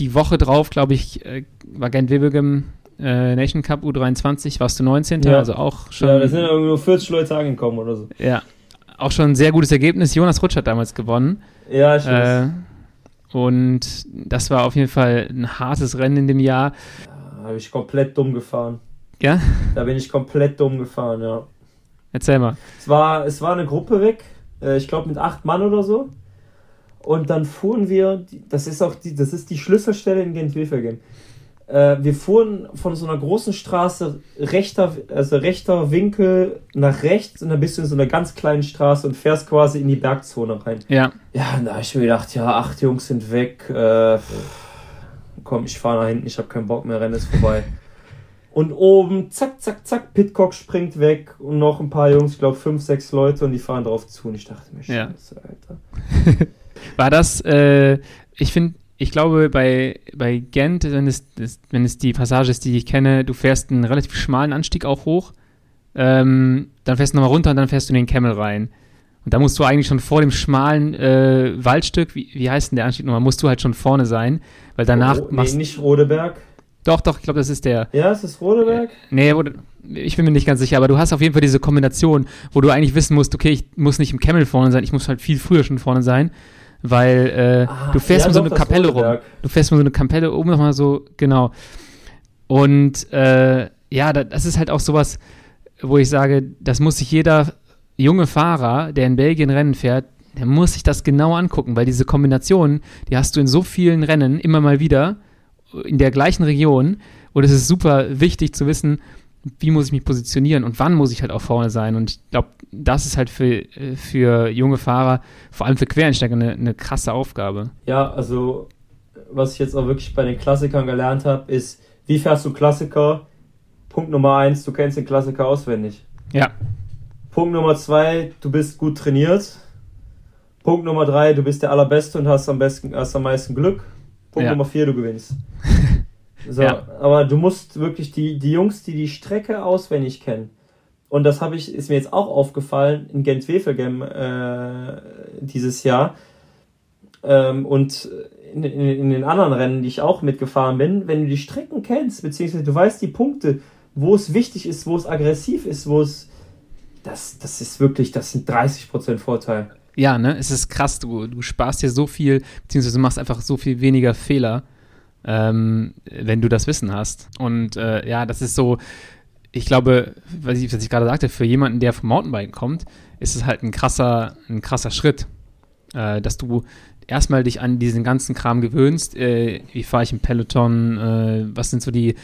die Woche drauf, glaube ich, äh, war Gent Wevelgem äh, Nation Cup U23, warst du 19. Ja. Also auch schon. Ja, da sind nur 40 Leute angekommen oder so. Ja. Auch schon ein sehr gutes Ergebnis. Jonas Rutsch hat damals gewonnen. Ja, ich weiß. Äh, und das war auf jeden Fall ein hartes Rennen in dem Jahr. Da habe ich komplett dumm gefahren. Ja? Da bin ich komplett dumm gefahren, ja. Erzähl mal. Es war, es war eine Gruppe weg, äh, ich glaube mit acht Mann oder so. Und dann fuhren wir, das ist auch die, das ist die Schlüsselstelle in Gent-Wevelgem. Äh, wir fuhren von so einer großen Straße rechter, also rechter Winkel nach rechts und dann bist du in so einer ganz kleinen Straße und fährst quasi in die Bergzone rein. Ja. Ja, und da habe ich mir gedacht, ja, acht Jungs sind weg. Äh, komm, ich fahre nach hinten, ich habe keinen Bock mehr, Rennen ist vorbei. Und oben, zack, zack, zack, Pitcock springt weg und noch ein paar Jungs, ich glaube fünf, sechs Leute und die fahren drauf zu. Und ich dachte mir, Scheiße, ja. Alter. *laughs* War das, äh, ich finde, ich glaube, bei, bei Gent, wenn es, wenn es die Passage ist, die ich kenne, du fährst einen relativ schmalen Anstieg auch hoch, ähm, dann fährst du nochmal runter und dann fährst du in den Camel rein. Und da musst du eigentlich schon vor dem schmalen äh, Waldstück, wie, wie heißt denn der Anstieg nochmal, musst du halt schon vorne sein, weil danach oh, nee, nicht Rodeberg. Doch, doch, ich glaube, das ist der. Ja, ist das Rodeberg? Äh, nee, ich bin mir nicht ganz sicher, aber du hast auf jeden Fall diese Kombination, wo du eigentlich wissen musst, okay, ich muss nicht im Camel vorne sein, ich muss halt viel früher schon vorne sein weil äh, ah, du fährst ja, mit so eine Kapelle rum. Du fährst mit so eine Kapelle oben nochmal so, genau. Und äh, ja, das ist halt auch sowas, wo ich sage, das muss sich jeder junge Fahrer, der in Belgien Rennen fährt, der muss sich das genau angucken, weil diese Kombination, die hast du in so vielen Rennen immer mal wieder in der gleichen Region. Und es ist super wichtig zu wissen, wie muss ich mich positionieren und wann muss ich halt auch vorne sein. Und ich glaube, das ist halt für, für junge Fahrer, vor allem für Quereinsteiger, eine, eine krasse Aufgabe. Ja, also was ich jetzt auch wirklich bei den Klassikern gelernt habe, ist, wie fährst du Klassiker? Punkt Nummer eins, du kennst den Klassiker auswendig. Ja. Punkt Nummer zwei, du bist gut trainiert. Punkt Nummer drei, du bist der Allerbeste und hast am besten, hast am meisten Glück. Punkt ja. Nummer vier, du gewinnst. *laughs* So, ja. aber du musst wirklich die, die Jungs, die die Strecke auswendig kennen, und das habe ich, ist mir jetzt auch aufgefallen in Gent-Wevelgem äh, dieses Jahr ähm, und in, in, in, den anderen Rennen, die ich auch mitgefahren bin, wenn du die Strecken kennst, beziehungsweise du weißt die Punkte, wo es wichtig ist, wo es aggressiv ist, wo es das, das ist wirklich, das sind 30% Vorteil. Ja, ne, es ist krass, du, du sparst dir so viel, beziehungsweise du machst einfach so viel weniger Fehler ähm, wenn du das Wissen hast. Und äh, ja, das ist so, ich glaube, was ich, was ich gerade sagte, für jemanden, der vom Mountainbiken kommt, ist es halt ein krasser, ein krasser Schritt, äh, dass du erstmal dich an diesen ganzen Kram gewöhnst. Äh, wie fahre ich im Peloton? Äh, was sind so die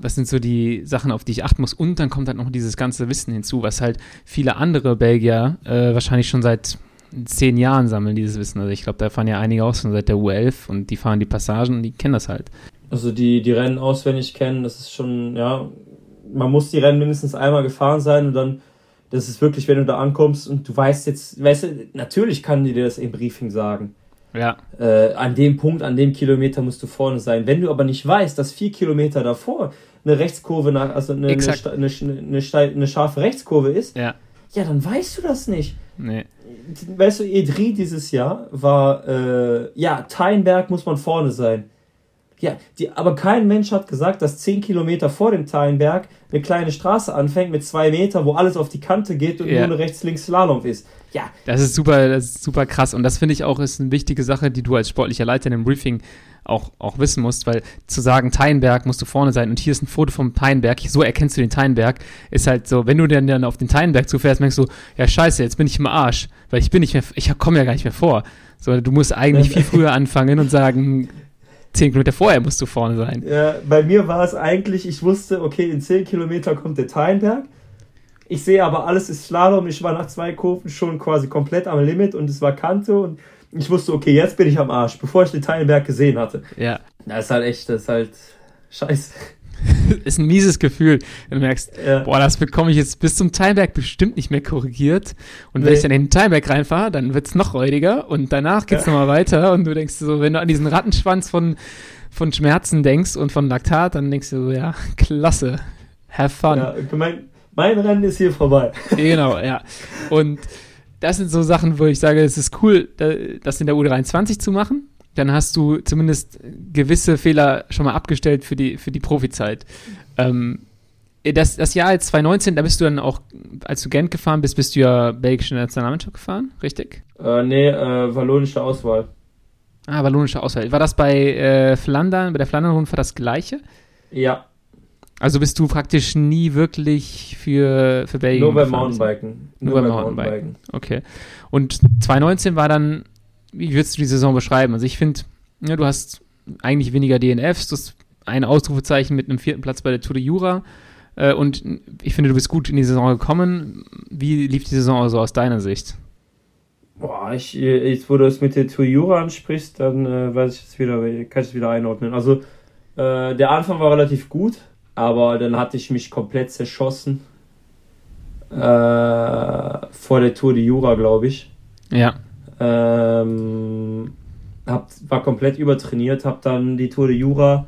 was sind so die Sachen, auf die ich achten muss? Und dann kommt halt noch dieses ganze Wissen hinzu, was halt viele andere Belgier äh, wahrscheinlich schon seit zehn Jahren sammeln, dieses Wissen. Also ich glaube, da fahren ja einige aus schon seit der U11 und die fahren die Passagen und die kennen das halt. Also die, die Rennen auswendig kennen, das ist schon, ja, man muss die Rennen mindestens einmal gefahren sein und dann, das ist wirklich, wenn du da ankommst und du weißt jetzt, weißt du, natürlich kann die dir das im Briefing sagen. Ja. Äh, an dem Punkt, an dem Kilometer musst du vorne sein. Wenn du aber nicht weißt, dass vier Kilometer davor eine Rechtskurve nach, also eine, eine, eine, eine, eine, scharfe Rechtskurve ist, ja. ja, dann weißt du das nicht. Nee. Weißt du, Edri dieses Jahr war, äh, ja, Teinberg muss man vorne sein. Ja, die, aber kein Mensch hat gesagt, dass 10 Kilometer vor dem Teilenberg eine kleine Straße anfängt mit zwei Meter, wo alles auf die Kante geht und ja. nur eine rechts-links-Slalom ist. Ja. Das ist super, das ist super krass. Und das finde ich auch ist eine wichtige Sache, die du als sportlicher Leiter in dem Briefing auch, auch wissen musst, weil zu sagen, Teinberg musst du vorne sein und hier ist ein Foto vom Teinberg, so erkennst du den Teinberg, ist halt so, wenn du dann, dann auf den Teinberg zufährst, merkst du, ja scheiße, jetzt bin ich im Arsch, weil ich bin nicht mehr, ich komme ja gar nicht mehr vor. So, du musst eigentlich viel früher anfangen und sagen, zehn Kilometer vorher musst du vorne sein. Ja, bei mir war es eigentlich, ich wusste, okay, in zehn Kilometer kommt der Teilenberg. Ich sehe aber, alles ist Slalom. Ich war nach zwei Kurven schon quasi komplett am Limit und es war Kante und ich wusste, okay, jetzt bin ich am Arsch, bevor ich den Teilenberg gesehen hatte. Ja. Das ist halt echt, das ist halt scheiße. *laughs* ist ein mieses Gefühl. Du merkst, ja. boah, das bekomme ich jetzt bis zum Teilberg bestimmt nicht mehr korrigiert. Und wenn nee. ich dann in den Teilberg reinfahre, dann wird es noch räudiger und danach geht es ja. nochmal weiter. Und du denkst so, wenn du an diesen Rattenschwanz von, von Schmerzen denkst und von Laktat, dann denkst du so, ja, klasse. Have fun. Ja, mein, mein Rennen ist hier vorbei. genau, ja. Und das sind so Sachen, wo ich sage, es ist cool, das in der U23 zu machen dann hast du zumindest gewisse Fehler schon mal abgestellt für die, für die Profizeit. Ähm, das, das Jahr als 2019, da bist du dann auch, als du Gent gefahren bist, bist du ja belgische Nationalmannschaft gefahren, richtig? Äh, nee, äh, wallonische Auswahl. Ah, wallonische Auswahl. War das bei äh, Flandern, bei der Flandern-Rundfahrt das gleiche? Ja. Also bist du praktisch nie wirklich für, für Belgien Nur beim Mountainbiken. Nur, Nur beim Mountainbiken. Mountainbiken. Okay. Und 2019 war dann wie würdest du die Saison beschreiben? Also ich finde, ja, du hast eigentlich weniger DNFs, du hast ein Ausrufezeichen mit einem vierten Platz bei der Tour de Jura äh, und ich finde, du bist gut in die Saison gekommen. Wie lief die Saison also aus deiner Sicht? Boah, ich, jetzt wo du es mit der Tour Jura ansprichst, dann äh, weiß ich jetzt wieder, kann ich es wieder einordnen. Also äh, der Anfang war relativ gut, aber dann hatte ich mich komplett zerschossen. Äh, vor der Tour de Jura, glaube ich. Ja. Ähm, hab, war komplett übertrainiert, habe dann die Tour de Jura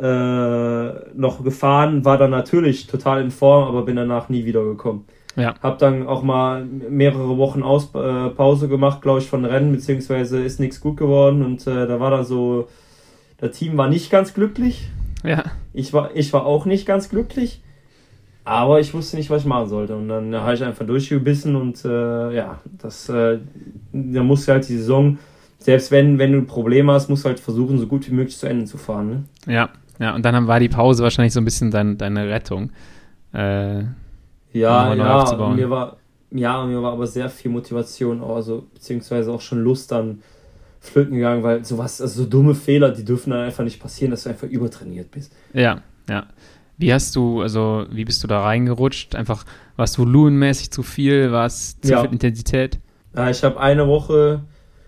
äh, noch gefahren, war dann natürlich total in Form, aber bin danach nie wiedergekommen. Ja. Hab dann auch mal mehrere Wochen Aus, äh, Pause gemacht, glaube ich, von Rennen, beziehungsweise ist nichts gut geworden und äh, da war dann so, das Team war nicht ganz glücklich. Ja. Ich war, ich war auch nicht ganz glücklich. Aber ich wusste nicht, was ich machen sollte. Und dann habe ich einfach durchgebissen und äh, ja, das, äh, da musst du halt die Saison, selbst wenn, wenn du ein Problem hast, musst du halt versuchen, so gut wie möglich zu Ende zu fahren. Ne? Ja, ja, und dann war die Pause wahrscheinlich so ein bisschen dein, deine Rettung. Äh, ja, ja, mir war, ja, mir war aber sehr viel Motivation, also beziehungsweise auch schon Lust dann flöten gegangen, weil sowas, also so dumme Fehler, die dürfen dann einfach nicht passieren, dass du einfach übertrainiert bist. Ja, ja. Wie hast du, also wie bist du da reingerutscht? Einfach, warst volumenmäßig zu viel? War es zu ja. viel Intensität? Ja, ich habe eine Woche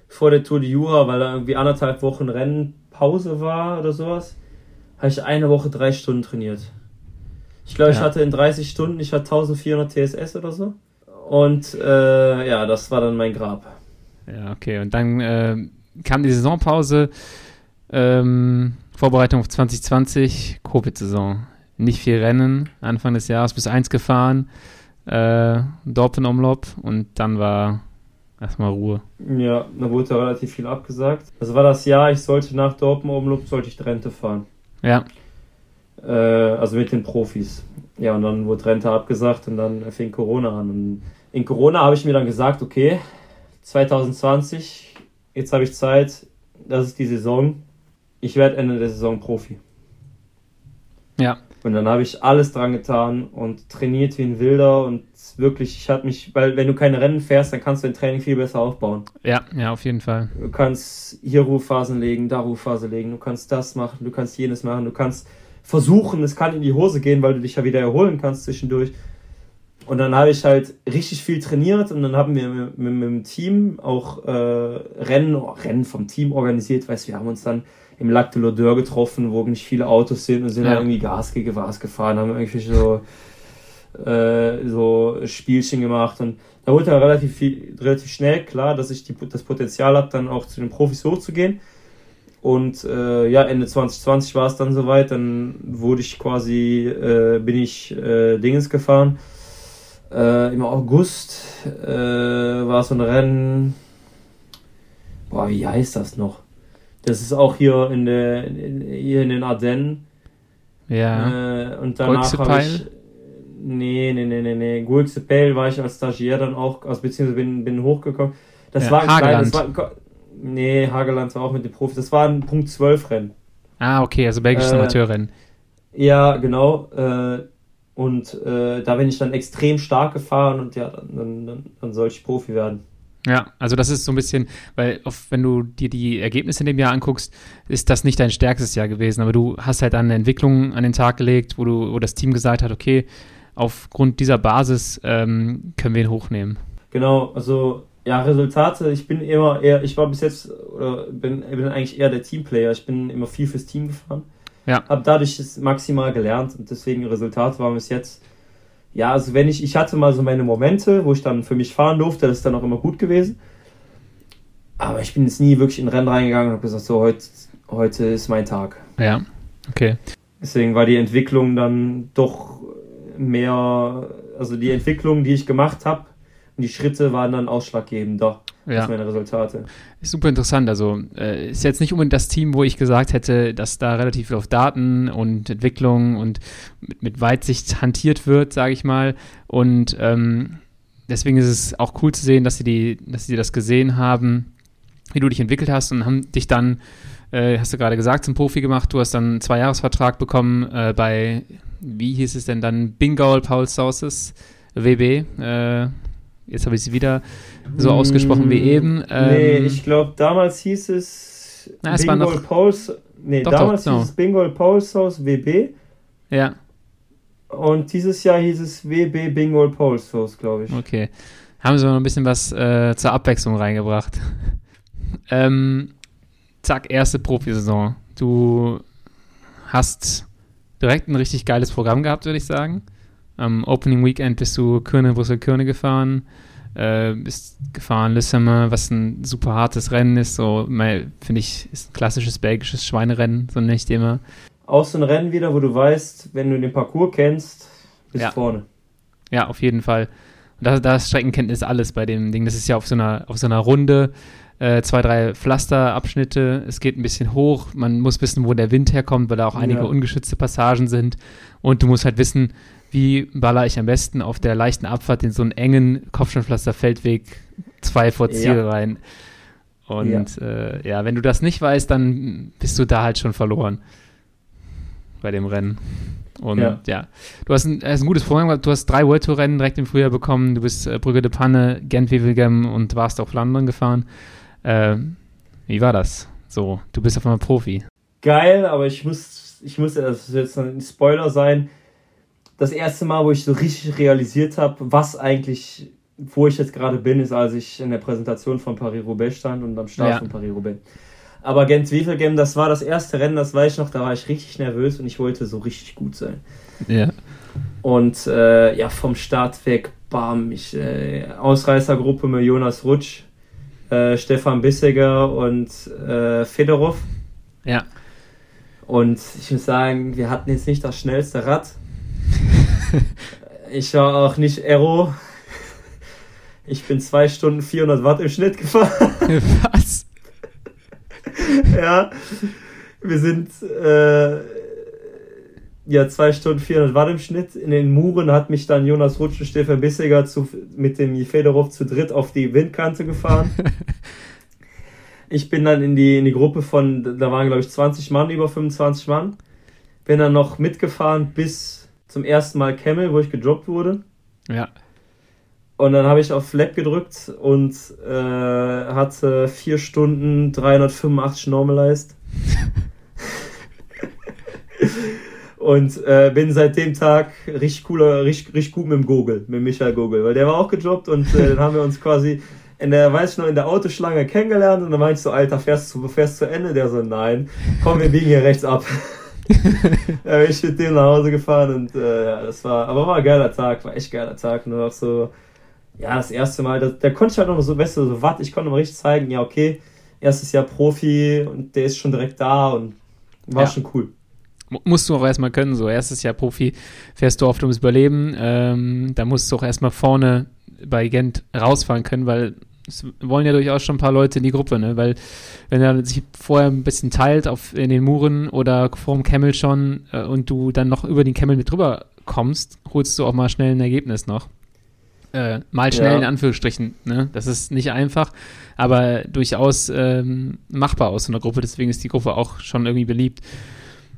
vor der Tour de Jura, weil da irgendwie anderthalb Wochen Rennpause war oder sowas, habe ich eine Woche drei Stunden trainiert. Ich glaube, ja. ich hatte in 30 Stunden, ich hatte 1400 TSS oder so. Und äh, ja, das war dann mein Grab. Ja, okay. Und dann äh, kam die Saisonpause, ähm, Vorbereitung auf 2020, Covid-Saison nicht viel Rennen. Anfang des Jahres bis eins gefahren, äh, Dorpen Umlob und dann war erstmal Ruhe. Ja, da wurde relativ viel abgesagt. Das war das Jahr, ich sollte nach Dorpen Umlob, sollte ich Drenthe fahren. Ja. Äh, also mit den Profis. Ja, und dann wurde Drenthe abgesagt und dann fing Corona an. Und in Corona habe ich mir dann gesagt, okay, 2020, jetzt habe ich Zeit, das ist die Saison. Ich werde Ende der Saison Profi. Ja. Und dann habe ich alles dran getan und trainiert wie ein Wilder und wirklich, ich habe mich, weil wenn du keine Rennen fährst, dann kannst du dein Training viel besser aufbauen. Ja, ja, auf jeden Fall. Du kannst hier Rufphasen legen, da Rufphase legen, du kannst das machen, du kannst jenes machen, du kannst versuchen, es kann in die Hose gehen, weil du dich ja wieder erholen kannst zwischendurch. Und dann habe ich halt richtig viel trainiert und dann haben wir mit, mit, mit dem Team auch äh, Rennen, Rennen vom Team organisiert, weißt wir haben uns dann im Lac de l'Odeur getroffen, wo nicht viele Autos sind und sind ja. dann irgendwie Gas Gas gefahren, haben irgendwie so, äh, so Spielchen gemacht und da wurde dann relativ, viel, relativ schnell klar, dass ich die, das Potenzial habe, dann auch zu den Profis hochzugehen. Und äh, ja, Ende 2020 war es dann soweit. Dann wurde ich quasi, äh, bin ich äh, Dingens gefahren. Äh, Im August äh, war so ein Rennen. Boah, wie heißt das noch? Das ist auch hier in der in, hier in den Ardennen. Ja. Äh, und danach habe ich. Nee, nee, nee, nee, nee. Guixepel war ich als Stagiaire dann auch, also beziehungsweise bin, bin hochgekommen. Das Ja, war ein Hageland. kleines. War, nee, Hageland war auch mit den Profis. Das war ein Punkt 12 Rennen. Ah, okay, also belgisches Äh, Amateurrennen. Ja, genau. Äh, und äh, da bin ich dann extrem stark gefahren und ja, dann, dann, dann, dann soll ich Profi werden. Ja, also das ist so ein bisschen, weil oft, wenn du dir die Ergebnisse in dem Jahr anguckst, ist das nicht dein stärkstes Jahr gewesen, aber du hast halt dann eine Entwicklung an den Tag gelegt, wo du, wo das Team gesagt hat, okay, aufgrund dieser Basis ähm, können wir ihn hochnehmen. Genau, also ja, Resultate, ich bin immer eher, ich war bis jetzt, oder bin, bin eigentlich eher der Teamplayer. Ich bin immer viel fürs Team gefahren. Ja. Hab dadurch es maximal gelernt und deswegen Resultate waren bis jetzt. Ja, also wenn ich, ich hatte mal so meine Momente, wo ich dann für mich fahren durfte, das ist dann auch immer gut gewesen. Aber ich bin jetzt nie wirklich in Rennen reingegangen und habe gesagt, so heute, heute ist mein Tag. Ja, okay. Deswegen war die Entwicklung dann doch mehr, also die Entwicklung, die ich gemacht habe, und die Schritte waren dann ausschlaggebender Ja. als meine Resultate. Ist super interessant. Also äh, ist jetzt nicht unbedingt das Team, wo ich gesagt hätte, dass da relativ viel auf Daten und Entwicklung und mit, mit Weitsicht hantiert wird, sage ich mal. Und ähm, deswegen ist es auch cool zu sehen, dass sie die, dass sie das gesehen haben, wie du dich entwickelt hast und haben dich dann, äh, hast du gerade gesagt, zum Profi gemacht. Du hast dann einen Zweijahresvertrag bekommen äh, bei, wie hieß es denn dann, Bingaul Paul Sauces, WB. Äh, jetzt habe ich sie wieder so ausgesprochen wie eben. nee, Ähm, ich glaube, damals hieß es Na, es war Bingo noch- Pulse. Nee, Doch, damals doch, genau. hieß es Bingo Pulse House WB Ja, und dieses Jahr hieß es WB Bingo Pulse House, glaube ich. okay. Haben sie noch ein bisschen was äh, zur Abwechslung reingebracht. *laughs* ähm, zack, erste Profisaison. Du hast direkt ein richtig geiles Programm gehabt, würde ich sagen. Am Opening Weekend bist du Kürne, Brüssel, Kürne gefahren. Äh, bist gefahren Lissabon, was ein super hartes Rennen ist. So, finde ich, ist ein klassisches belgisches Schweinerennen, so nenne ich immer. Auch so ein Rennen wieder, wo du weißt, wenn du den Parcours kennst, bist Ja. vorne. Ja, auf jeden Fall. Und da, da ist Streckenkenntnis alles bei dem Ding. Das ist ja auf so einer, auf so einer Runde, äh, zwei, drei Pflasterabschnitte. Es geht ein bisschen hoch. Man muss wissen, wo der Wind herkommt, weil da auch einige Ja. ungeschützte Passagen sind. Und du musst halt wissen, wie baller ich am besten auf der leichten Abfahrt in so einen engen Kopfsteinpflaster-Feldweg zwei vor Ziel Ja. rein. Und ja. Äh, ja, wenn du das nicht weißt, dann bist du da halt schon verloren bei dem Rennen. Und ja, Ja. du hast ein, hast ein gutes Programm gehabt. Du hast drei World Tour Rennen direkt im Frühjahr bekommen. Du bist äh, Brügge de Panne, Gent Wevelgem und warst auf Flandern gefahren. Äh, wie war das? So, du bist auf einmal Profi. Geil, aber ich muss, ich muss, das jetzt ein Spoiler sein. Das erste Mal, wo ich so richtig realisiert habe, was eigentlich, wo ich jetzt gerade bin, ist, als ich in der Präsentation von Paris-Roubaix stand und am Start Ja. von Paris-Roubaix. Aber Gent Wevelgem, das war das erste Rennen, das weiß ich noch, da war ich richtig nervös und ich wollte so richtig gut sein. Ja. Und äh, ja, vom Start weg, bam, ich, äh, Ausreißergruppe mit Jonas Rutsch, äh, Stefan Bissegger und äh, Fedorov. Ja. Und ich muss sagen, wir hatten jetzt nicht das schnellste Rad. *laughs* ich war auch nicht Aero. Ich bin 2 Stunden 400 Watt im Schnitt gefahren. *laughs* was? *laughs* ja, wir sind äh, ja 2 Stunden 400 Watt im Schnitt. In den Muren hat mich dann Jonas Rutsch und Stefan Bissiger zu, mit dem Fedorov zu dritt auf die Windkante gefahren. Ich bin dann in die, in die Gruppe von, da waren glaube ich 20 Mann, über 25 Mann. Bin dann noch mitgefahren bis zum ersten Mal Camel, wo ich gedroppt wurde. Ja. Und dann habe ich auf Flap gedrückt und äh, hatte 4 Stunden 385 normalized. *laughs* und äh, bin seit dem Tag richtig cooler, richtig, richtig gut mit dem Gogel, mit Michael Gogel, weil der war auch gedroppt und äh, dann haben wir uns quasi in der, weiß ich noch, in der Autoschlange kennengelernt und dann meinte ich so, Alter, fährst du, fährst zu Ende? Der so, nein, komm, wir biegen hier rechts ab. Da bin ich mit dem nach Hause gefahren und äh, ja, das war, aber war ein geiler Tag, war echt geiler Tag, nur auch so, ja, das erste Mal, da, da konnte ich halt noch so, weißt du, so was, ich konnte mal richtig zeigen, ja, okay, erstes Jahr Profi und der ist schon direkt da und war ja. schon cool. Musst du auch erstmal können, so erstes Jahr Profi fährst du oft ums Überleben, ähm, da musst du auch erstmal vorne bei Gent rausfahren können, weil es wollen ja durchaus schon ein paar Leute in die Gruppe, ne? Weil wenn er sich vorher ein bisschen teilt auf in den Muren oder vorm Camel schon äh, und du dann noch über den Camel mit drüber kommst, holst du auch mal schnell ein Ergebnis noch. Äh, mal schnell ja. in Anführungsstrichen, ne? Das ist nicht einfach, aber durchaus ähm, machbar aus so einer Gruppe, deswegen ist die Gruppe auch schon irgendwie beliebt.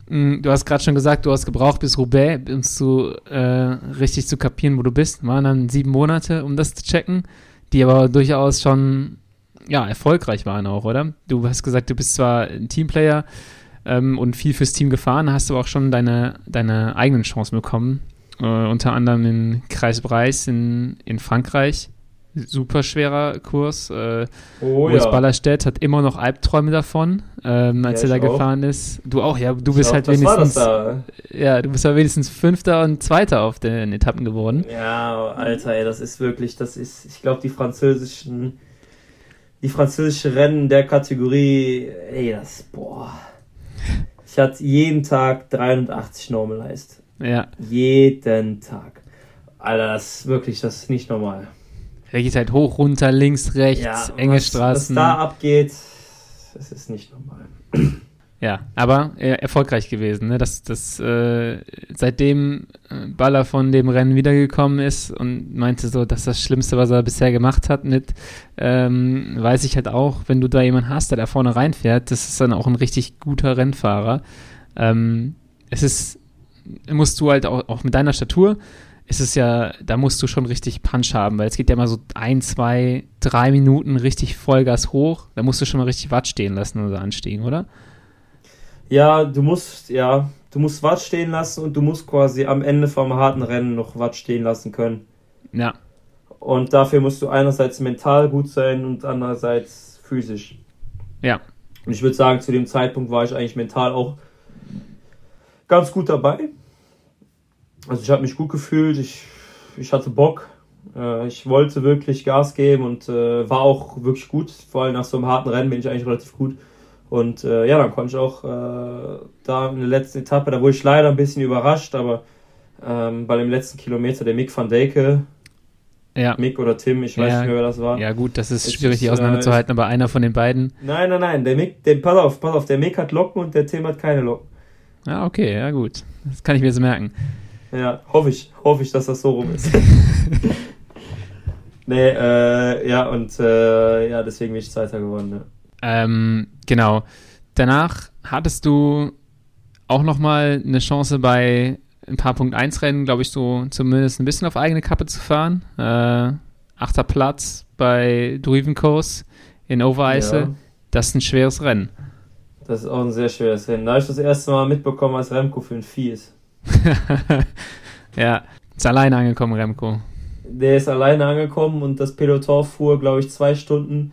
Mm, du hast gerade schon gesagt, du hast gebraucht bis Roubaix, um zu äh, richtig zu kapieren, wo du bist. Waren dann sieben Monate, um das zu checken die aber durchaus schon ja, erfolgreich waren auch, oder? Du hast gesagt, du bist zwar ein Teamplayer ähm, und viel fürs Team gefahren, hast aber auch schon deine, deine eigenen Chancen bekommen. Äh, unter anderem in Kreis Breis in, in Frankreich super schwerer Kurs. Äh, oh, Urs ja. Ballerstedt hat immer noch Albträume davon, ähm, als ja, er da auch. gefahren ist. Du auch, ja. Du ich bist halt wenigstens. Ja, du bist ja wenigstens Fünfter und Zweiter auf den Etappen geworden. Ja, Alter, ey, das ist wirklich, das ist, ich glaube, die französischen, die französische Rennen der Kategorie, ey, das, boah. Ich hatte jeden Tag 380 Normalized. Ja. Jeden Tag. Alter, das ist wirklich, das ist nicht normal. Der geht halt hoch, runter, links, rechts, ja, enge was, Straßen. Was da abgeht, das ist nicht normal. *clears throat* Ja, aber äh, erfolgreich gewesen. Ne? Dass, dass äh, seitdem äh, Baller von dem Rennen wiedergekommen ist und meinte so, dass das Schlimmste, was er bisher gemacht hat, mit, ähm, weiß ich halt auch, wenn du da jemanden hast, der da vorne reinfährt, das ist dann auch ein richtig guter Rennfahrer. Ähm, es ist, musst du halt auch, auch mit deiner Statur, ist es ja, da musst du schon richtig Punch haben, weil es geht ja immer so ein, zwei, drei Minuten richtig Vollgas hoch. Da musst du schon mal richtig Watt stehen lassen oder anstehen, oder? Ja, du musst, ja, du musst Watt stehen lassen und du musst quasi am Ende vom harten Rennen noch Watt stehen lassen können. Ja. Und dafür musst du einerseits mental gut sein und andererseits physisch. Ja. Und ich würde sagen, zu dem Zeitpunkt war ich eigentlich mental auch ganz gut dabei. Also ich habe mich gut gefühlt, ich, ich hatte Bock, äh, ich wollte wirklich Gas geben und äh, war auch wirklich gut. Vor allem nach so einem harten Rennen bin ich eigentlich relativ gut. Und äh, ja, dann konnte ich auch äh, da in der letzten Etappe, da wurde ich leider ein bisschen überrascht, aber ähm, bei dem letzten Kilometer der Mick van Deke, ja. Mick oder Tim, ich weiß ja, nicht mehr, wer das war. Ja gut, das ist es schwierig, die auseinanderzuhalten, aber einer von den beiden. Nein, nein, nein, der Mick, der, pass auf, pass auf, der Mick hat Locken und der Tim hat keine Locken. Ah, okay, ja gut. Das kann ich mir jetzt merken. Ja, hoffe ich, hoffe ich, dass das so rum ist. *laughs* nee, äh, ja, und äh, ja, deswegen bin ich Zweiter geworden. Ne? Ähm, genau. Danach hattest du auch nochmal eine Chance bei ein paar Punkt 1 Rennen, glaube ich, so zumindest ein bisschen auf eigene Kappe zu fahren. Äh, achter Platz bei Druivenkurs in Overijssel. Ja. Das ist ein schweres Rennen. Das ist auch ein sehr schweres Rennen. Da habe ich das erste Mal mitbekommen, als Remco für ein Vieh ist. *laughs* ja, ist alleine angekommen, Remco. Der ist alleine angekommen und das Peloton fuhr, glaube ich, zwei Stunden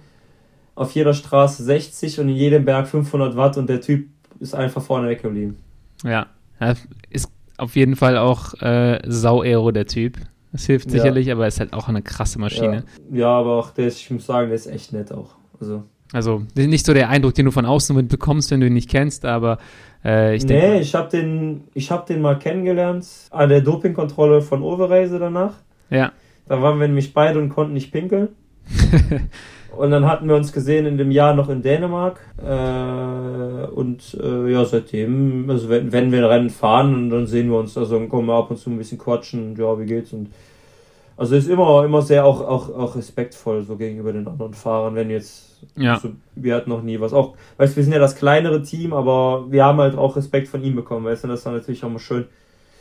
auf jeder Straße 60 und in jedem Berg 500 Watt und der Typ ist einfach vorne weggeblieben. Ja, ist auf jeden Fall auch äh, Sau-Aero der Typ. Das hilft sicherlich, ja. aber ist halt auch eine krasse Maschine. Ja, ja aber auch der ist, ich muss sagen, der ist echt nett auch. Also, also nicht so der Eindruck, den du von außen bekommst, wenn du ihn nicht kennst, aber äh, ich denke. Nee, ich habe den, hab den mal kennengelernt an der Dopingkontrolle von Overreise danach. Ja. Da waren wir nämlich beide und konnten nicht pinkeln. *laughs* und dann hatten wir uns gesehen in dem Jahr noch in Dänemark. Äh, und äh, ja, seitdem, also wenn, wenn wir Rennen fahren, dann sehen wir uns, also dann kommen wir ab und zu ein bisschen quatschen und ja, wie geht's und also ist immer, immer sehr auch, auch, auch respektvoll so gegenüber den anderen Fahrern, wenn jetzt ja. Also, wir hatten noch nie was. Auch, weißt wir sind ja das kleinere Team, aber wir haben halt auch Respekt von ihm bekommen, weißt du, das war natürlich auch mal schön.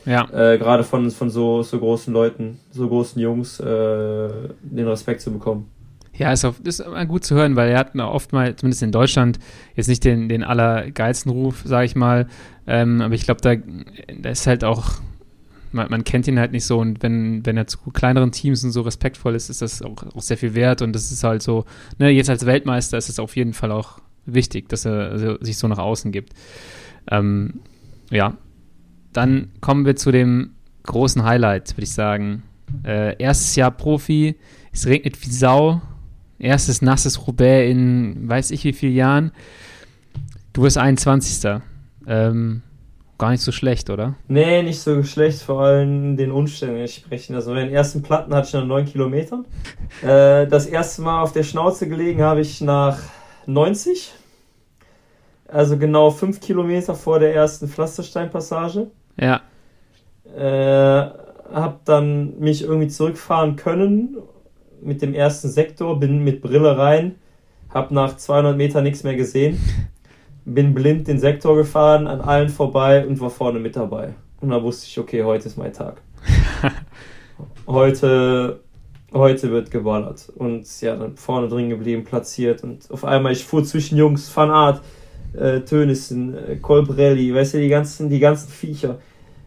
Ja. Äh, Gerade von, von so, so großen Leuten, so großen Jungs, äh, den Respekt zu bekommen. Ja, ist, auch, ist gut zu hören, weil er hat oft mal, zumindest in Deutschland, jetzt nicht den, den allergeilsten Ruf, sage ich mal. Ähm, aber ich glaube, da, da ist halt auch man, man, kennt ihn halt nicht so und wenn, wenn er zu kleineren Teams und so respektvoll ist, ist das auch, auch sehr viel wert und das ist halt so, ne, jetzt als Weltmeister ist es auf jeden Fall auch wichtig, dass er also sich so nach außen gibt. Ähm, ja, dann kommen wir zu dem großen Highlight, würde ich sagen. Äh, erstes Jahr Profi, es regnet wie Sau. Erstes nasses Roubaix in weiß ich wie vielen Jahren. Du bist 21. Ähm, gar nicht so schlecht, oder? Nee, nicht so schlecht, vor allem den Umständen entsprechend. Also den ersten Platten hatte ich nach 9 Kilometern. *laughs* Äh, das erste Mal auf der Schnauze gelegen habe ich nach 90. Also genau 5 Kilometer vor der ersten Pflastersteinpassage. Ja. Äh, hab dann mich irgendwie zurückfahren können mit dem ersten Sektor, bin mit Brille rein, hab nach 200 Metern nichts mehr gesehen bin blind den Sektor gefahren, an allen vorbei und war vorne mit dabei. Und da wusste ich, okay, heute ist mein Tag. *laughs* heute, heute wird geballert. Und ja, dann vorne drin geblieben, platziert. Und auf einmal, ich fuhr zwischen Jungs, Van Art, äh, Tönissen, äh, Colbrelli, weißt du, die ganzen, die ganzen Viecher,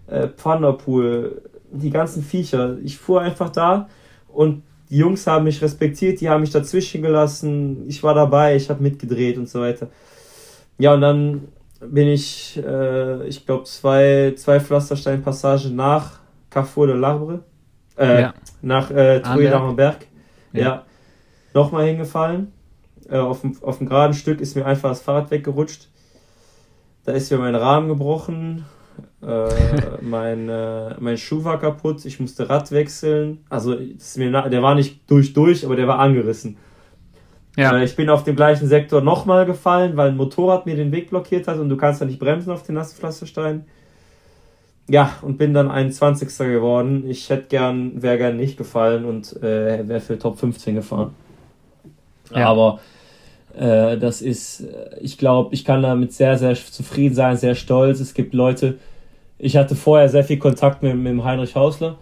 äh, Panderpool, die ganzen Viecher. Ich fuhr einfach da und die Jungs haben mich respektiert, die haben mich dazwischen gelassen. Ich war dabei, ich habe mitgedreht und so weiter. Ja, und dann bin ich, äh, ich glaube, zwei, zwei Pflastersteinpassagen nach Carrefour de l'Arbre, äh, ja. nach äh, Berg, ja. ja, nochmal hingefallen. Äh, auf, dem, auf dem geraden Stück ist mir einfach das Fahrrad weggerutscht. Da ist mir mein Rahmen gebrochen, äh, *laughs* mein, äh, mein Schuh war kaputt, ich musste Rad wechseln. Also mir, der war nicht durch durch, aber der war angerissen. Ja. Äh, ich bin auf dem gleichen Sektor nochmal gefallen, weil ein Motorrad mir den Weg blockiert hat und du kannst ja nicht bremsen auf den nassen Pflasterstein. Ja, und bin dann 21. geworden. Ich hätte gern, wäre gern nicht gefallen und äh, wäre für Top 15 gefahren. Ja. Aber äh, das ist, ich glaube, ich kann damit sehr, sehr zufrieden sein, sehr stolz. Es gibt Leute, ich hatte vorher sehr viel Kontakt mit, mit Heinrich Hausler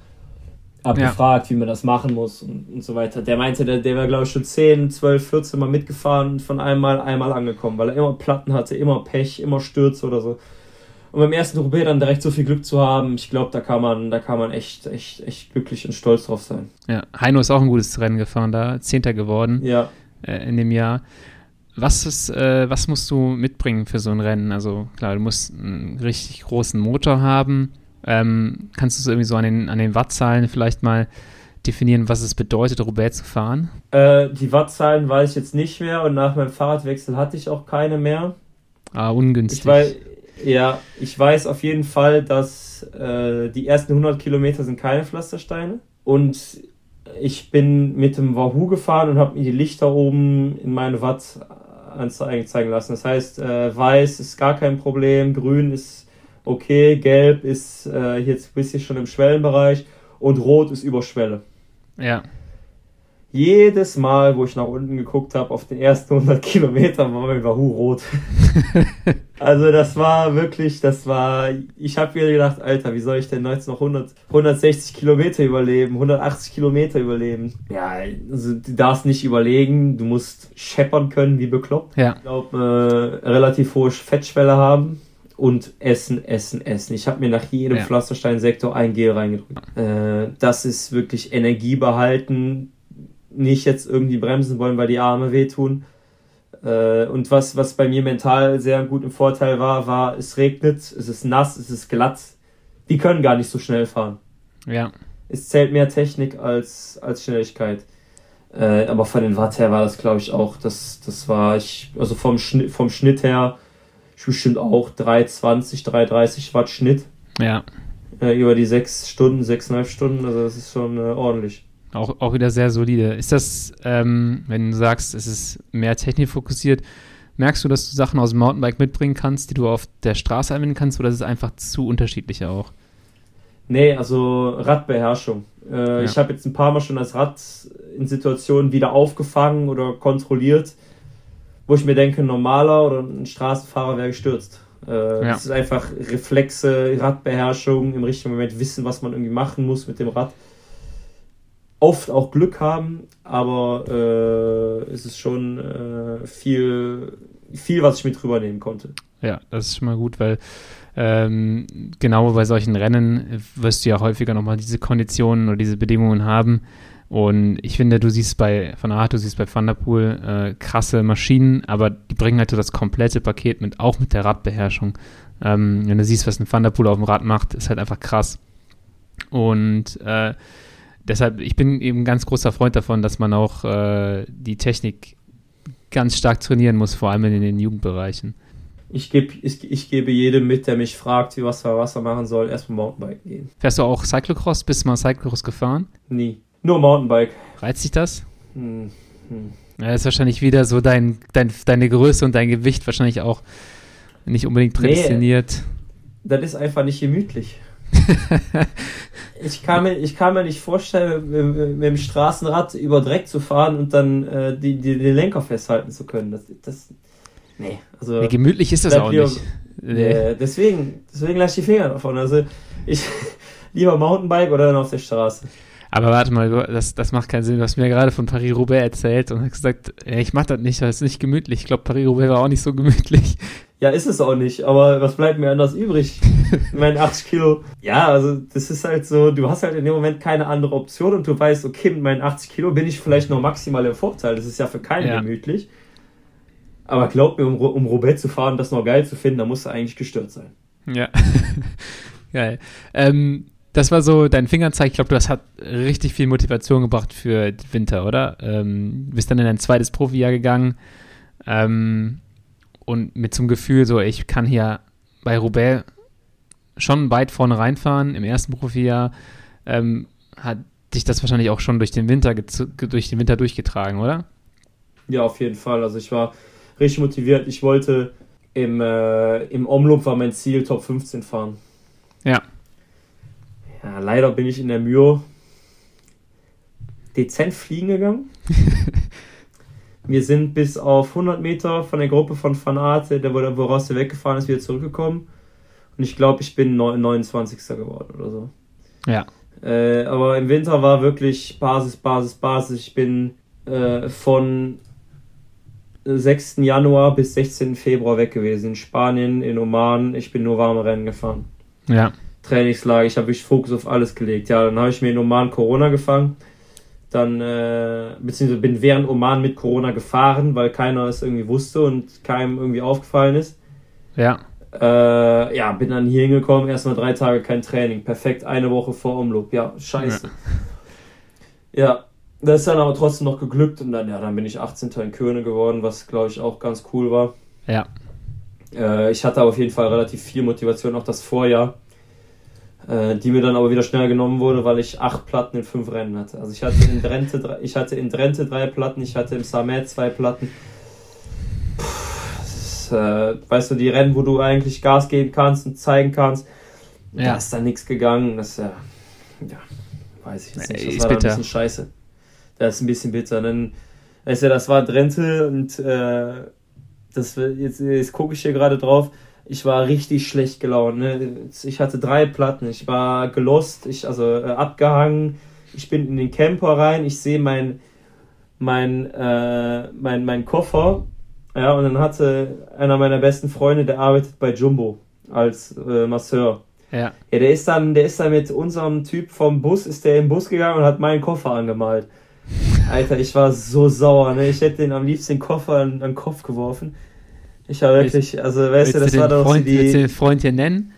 abgefragt, ja. wie man das machen muss und, und so weiter. Der meinte, der, der war, glaube ich, schon 10, 12, 14 Mal mitgefahren und von einmal einmal angekommen, weil er immer Platten hatte, immer Pech, immer Stürze oder so. Und beim ersten Roubaix dann direkt so viel Glück zu haben, ich glaube, da kann man, da kann man echt, echt, echt glücklich und stolz drauf sein. Ja, Heino ist auch ein gutes Rennen gefahren, da Zehnter geworden. Ja. Äh, in dem Jahr. Was ist, äh, was musst du mitbringen für so ein Rennen? Also klar, du musst einen richtig großen Motor haben. Ähm, kannst du so irgendwie so an den, an den Wattzahlen vielleicht mal definieren, was es bedeutet, Roubaix zu fahren? Äh, die Wattzahlen weiß ich jetzt nicht mehr und nach meinem Fahrradwechsel hatte ich auch keine mehr. Ah, ungünstig. Ich weiß, ja, ich weiß auf jeden Fall, dass äh, die ersten 100 Kilometer sind keine Pflastersteine und ich bin mit dem Wahoo gefahren und habe mir die Lichter oben in meine Watt anzeigen lassen. Das heißt, äh, weiß ist gar kein Problem, grün ist okay, gelb ist äh, jetzt ein bisschen schon im Schwellenbereich und rot ist über Schwelle. Ja. Jedes Mal, wo ich nach unten geguckt habe, auf den ersten 100 Kilometern, war mein Wahoo rot. *laughs* also das war wirklich, das war, ich habe mir gedacht, Alter, wie soll ich denn jetzt noch 100, 160 Kilometer überleben, 180 Kilometer überleben? Ja, also du darfst nicht überlegen, du musst scheppern können, wie bekloppt. Ja. Ich glaube, äh, relativ hohe Fettschwelle haben und essen, essen, essen. Ich habe mir nach jedem ja. Pflastersteinsektor ein Gel reingedrückt. Äh, das ist wirklich Energie behalten, nicht jetzt irgendwie bremsen wollen, weil die Arme wehtun. Äh, und was, was bei mir mental sehr gut im Vorteil war, war, es regnet, es ist nass, es ist glatt. Die können gar nicht so schnell fahren. Ja. Es zählt mehr Technik als, als Schnelligkeit. Äh, aber von den Watt her war das, glaube ich, auch, das, das war ich, also vom Schnitt, vom Schnitt her, bestimmt auch 320, 330 Watt Schnitt. Ja. Äh, über die sechs Stunden, sechseinhalb Stunden, also das ist schon äh, ordentlich. Auch, auch wieder sehr solide. Ist das, ähm, wenn du sagst, es ist mehr technikfokussiert, merkst du, dass du Sachen aus dem Mountainbike mitbringen kannst, die du auf der Straße anwenden kannst, oder ist es einfach zu unterschiedlich auch? Nee, also Radbeherrschung. Äh, ja. Ich habe jetzt ein paar Mal schon das Rad in Situationen wieder aufgefangen oder kontrolliert wo ich mir denke, ein normaler oder ein Straßenfahrer wäre gestürzt. Äh, ja. Das ist einfach Reflexe, Radbeherrschung, im richtigen Moment wissen, was man irgendwie machen muss mit dem Rad. Oft auch Glück haben, aber äh, es ist schon äh, viel, viel, was ich mit rübernehmen konnte. Ja, das ist schon mal gut, weil ähm, genau bei solchen Rennen wirst du ja häufiger nochmal diese Konditionen oder diese Bedingungen haben. Und ich finde, du siehst bei Van Aert, du siehst bei Thunderpool äh, krasse Maschinen, aber die bringen halt so das komplette Paket mit, auch mit der Radbeherrschung. Ähm, wenn du siehst, was ein Thunderpool auf dem Rad macht, ist halt einfach krass. Und äh, deshalb, ich bin eben ein ganz großer Freund davon, dass man auch äh, die Technik ganz stark trainieren muss, vor allem in den Jugendbereichen. Ich, geb, ich, ich gebe jedem mit, der mich fragt, wie was er Wasser machen soll, erstmal Mountainbiken gehen. Fährst du auch Cyclocross? Bist du mal Cyclocross gefahren? Nie. Nur Mountainbike. Reizt dich das? Hm, hm. Ja, das ist wahrscheinlich wieder so dein, dein, deine Größe und dein Gewicht wahrscheinlich auch nicht unbedingt prädestiniert. Nee, das ist einfach nicht gemütlich. *laughs* ich, kann mir, ich kann mir nicht vorstellen, mit, mit, dem Straßenrad über Dreck zu fahren und dann äh, die, die, den Lenker festhalten zu können. Das, das, nee, also. Nee, gemütlich ist das auch lieber, nicht. Nee. Deswegen, deswegen lasse ich die Finger davon. Also, ich *laughs* lieber Mountainbike oder dann auf der Straße. Aber warte mal, das, das macht keinen Sinn. Du hast mir gerade von Paris-Roubaix erzählt und hast gesagt, ich mach das nicht, das ist nicht gemütlich. Ich glaube, Paris-Roubaix war auch nicht so gemütlich. Ja, ist es auch nicht, aber was bleibt mir anders übrig? *laughs* Mein 80 Kilo. Ja, also das ist halt so, du hast halt in dem Moment keine andere Option und du weißt, okay, mit meinen 80 Kilo bin ich vielleicht noch maximal im Vorteil. Das ist ja für keinen ja. gemütlich. Aber glaub mir, um, um Roubaix zu fahren, das noch geil zu finden, da musst du eigentlich gestört sein. Ja, *laughs* geil. Ähm, das war so dein Fingerzeig. Ich glaube, das hat richtig viel Motivation gebracht für Winter, oder? Ähm, bist dann in ein zweites Profijahr gegangen. Ähm, und mit zum Gefühl, so, ich kann hier bei Roubaix schon weit vorne reinfahren. Im ersten Profijahr ähm, hat dich das wahrscheinlich auch schon durch den Winter durch den Winter durchgetragen, oder? Ja, auf jeden Fall. Also ich war richtig motiviert. Ich wollte im, äh, im Omloop war mein Ziel Top 15 fahren. Ja. Ja, leider bin ich in der Mühe dezent fliegen gegangen. *laughs* Wir sind bis auf 100 Meter von der Gruppe von Fanate, der woraus der weggefahren ist, wieder zurückgekommen. Und ich glaube, ich bin 29. geworden oder so. Ja. Äh, aber im Winter war wirklich Basis, Basis, Basis. Ich bin äh, von 6. Januar bis 16. Februar weg gewesen. In Spanien, in Oman. Ich bin nur warme Rennen gefahren. Ja. Trainingslager. Ich habe wirklich Fokus auf alles gelegt. Ja, dann habe ich mir in Oman Corona gefangen dann äh, beziehungsweise bin während Oman mit Corona gefahren, weil keiner es irgendwie wusste und keinem irgendwie aufgefallen ist. Ja. Äh, ja, bin dann hier hingekommen, erstmal drei Tage kein Training. Perfekt, eine Woche vor Umloop. Ja, scheiße. Ja. ja, das ist dann aber trotzdem noch geglückt und dann, ja, dann bin ich 18. in Köhne geworden, was glaube ich auch ganz cool war. Ja. Äh, ich hatte auf jeden Fall relativ viel Motivation, auch das Vorjahr die mir dann aber wieder schnell genommen wurde, weil ich acht Platten in fünf Rennen hatte. Also ich hatte in Drenthe, ich hatte in Drenthe drei Platten, ich hatte im Samet zwei Platten. Puh, ist, äh, weißt du, die Rennen, wo du eigentlich Gas geben kannst und zeigen kannst, ja. da ist da nichts gegangen. Das äh, ja, weiß ich jetzt nicht. Das ist war ein bisschen scheiße. Das ist ein bisschen bitter. Dann, weißt du, das war Drenthe und äh, das, jetzt, jetzt gucke ich hier gerade drauf ich war richtig schlecht gelaunt. Ne? Ich hatte drei Platten, ich war gelost, ich, also äh, abgehangen. Ich bin in den Camper rein, ich sehe mein, mein, äh, mein, mein Koffer. Ja, und dann hatte einer meiner besten Freunde, der arbeitet bei Jumbo als äh, Masseur. Ja. ja, der ist dann, der ist dann mit unserem Typ vom Bus, ist der im Bus gegangen und hat meinen Koffer angemalt. Alter, ich war so sauer, ne? Ich hätte den am liebsten den Koffer an, an den Kopf geworfen. Ich war wirklich, also weißt du, das war doch Freund, die. Willst du den Freund hier nennen?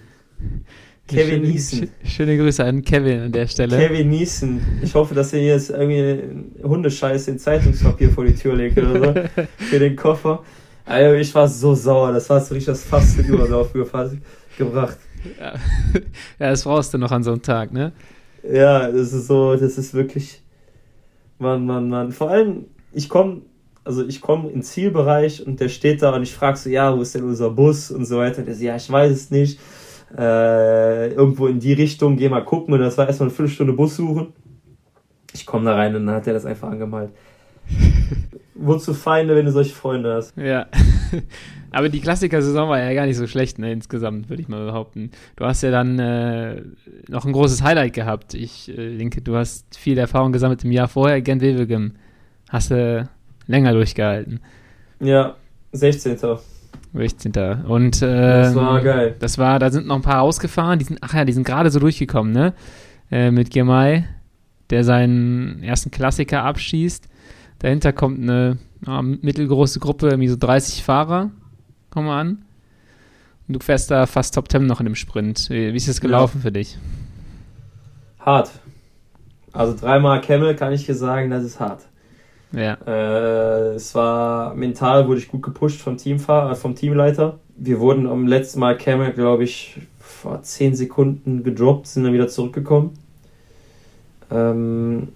Kevin Neeson. Schöne Grüße an Kevin an der Stelle. Kevin Neeson. Ich hoffe, dass er jetzt irgendwie Hundescheiß in Zeitungspapier vor die Tür legt oder so. *laughs* für den Koffer. Also ich war so sauer. Das war so richtig das Fass zu Überlauf gebracht. Ja. *laughs* ja, das brauchst du noch an so einem Tag, ne? Ja, das ist so, das ist wirklich. Mann, Mann, Mann. Vor allem, ich komme also ich komme in Zielbereich und der steht da und ich frage so, ja, wo ist denn unser Bus und so weiter. Der sagt, ja, ich weiß es nicht. Äh, irgendwo in die Richtung, geh mal gucken. Und das war erstmal eine Viertelstunde Bus suchen. Ich komme da rein und dann hat er das einfach angemalt. *laughs* Wozu Feinde, wenn du solche Freunde hast? Ja. *laughs* Aber die Klassiker-Saison war ja gar nicht so schlecht, ne, insgesamt, würde ich mal behaupten. Du hast ja dann äh, noch ein großes Highlight gehabt. Ich äh, denke, du hast viel Erfahrung gesammelt im Jahr vorher, Gent Wevelgem. Hast du länger durchgehalten. Ja, 16. 16. Und äh, das war geil. Das war, da sind noch ein paar ausgefahren, die sind, ach ja, die sind gerade so durchgekommen, ne? Äh, mit Gemay, der seinen ersten Klassiker abschießt. Dahinter kommt eine ja, mittelgroße Gruppe, irgendwie so 30 Fahrer, kommen an. Und du fährst da fast Top 10 noch in dem Sprint. Wie, wie ist das gelaufen ja. für dich? Hart. Also dreimal Camel kann ich dir sagen, das ist hart. Ja. Äh, es war mental wurde ich gut gepusht vom Teamfahrer, äh, vom Teamleiter. Wir wurden am letzten Mal Camel, glaube ich, vor 10 Sekunden gedroppt, sind dann wieder zurückgekommen. Ähm,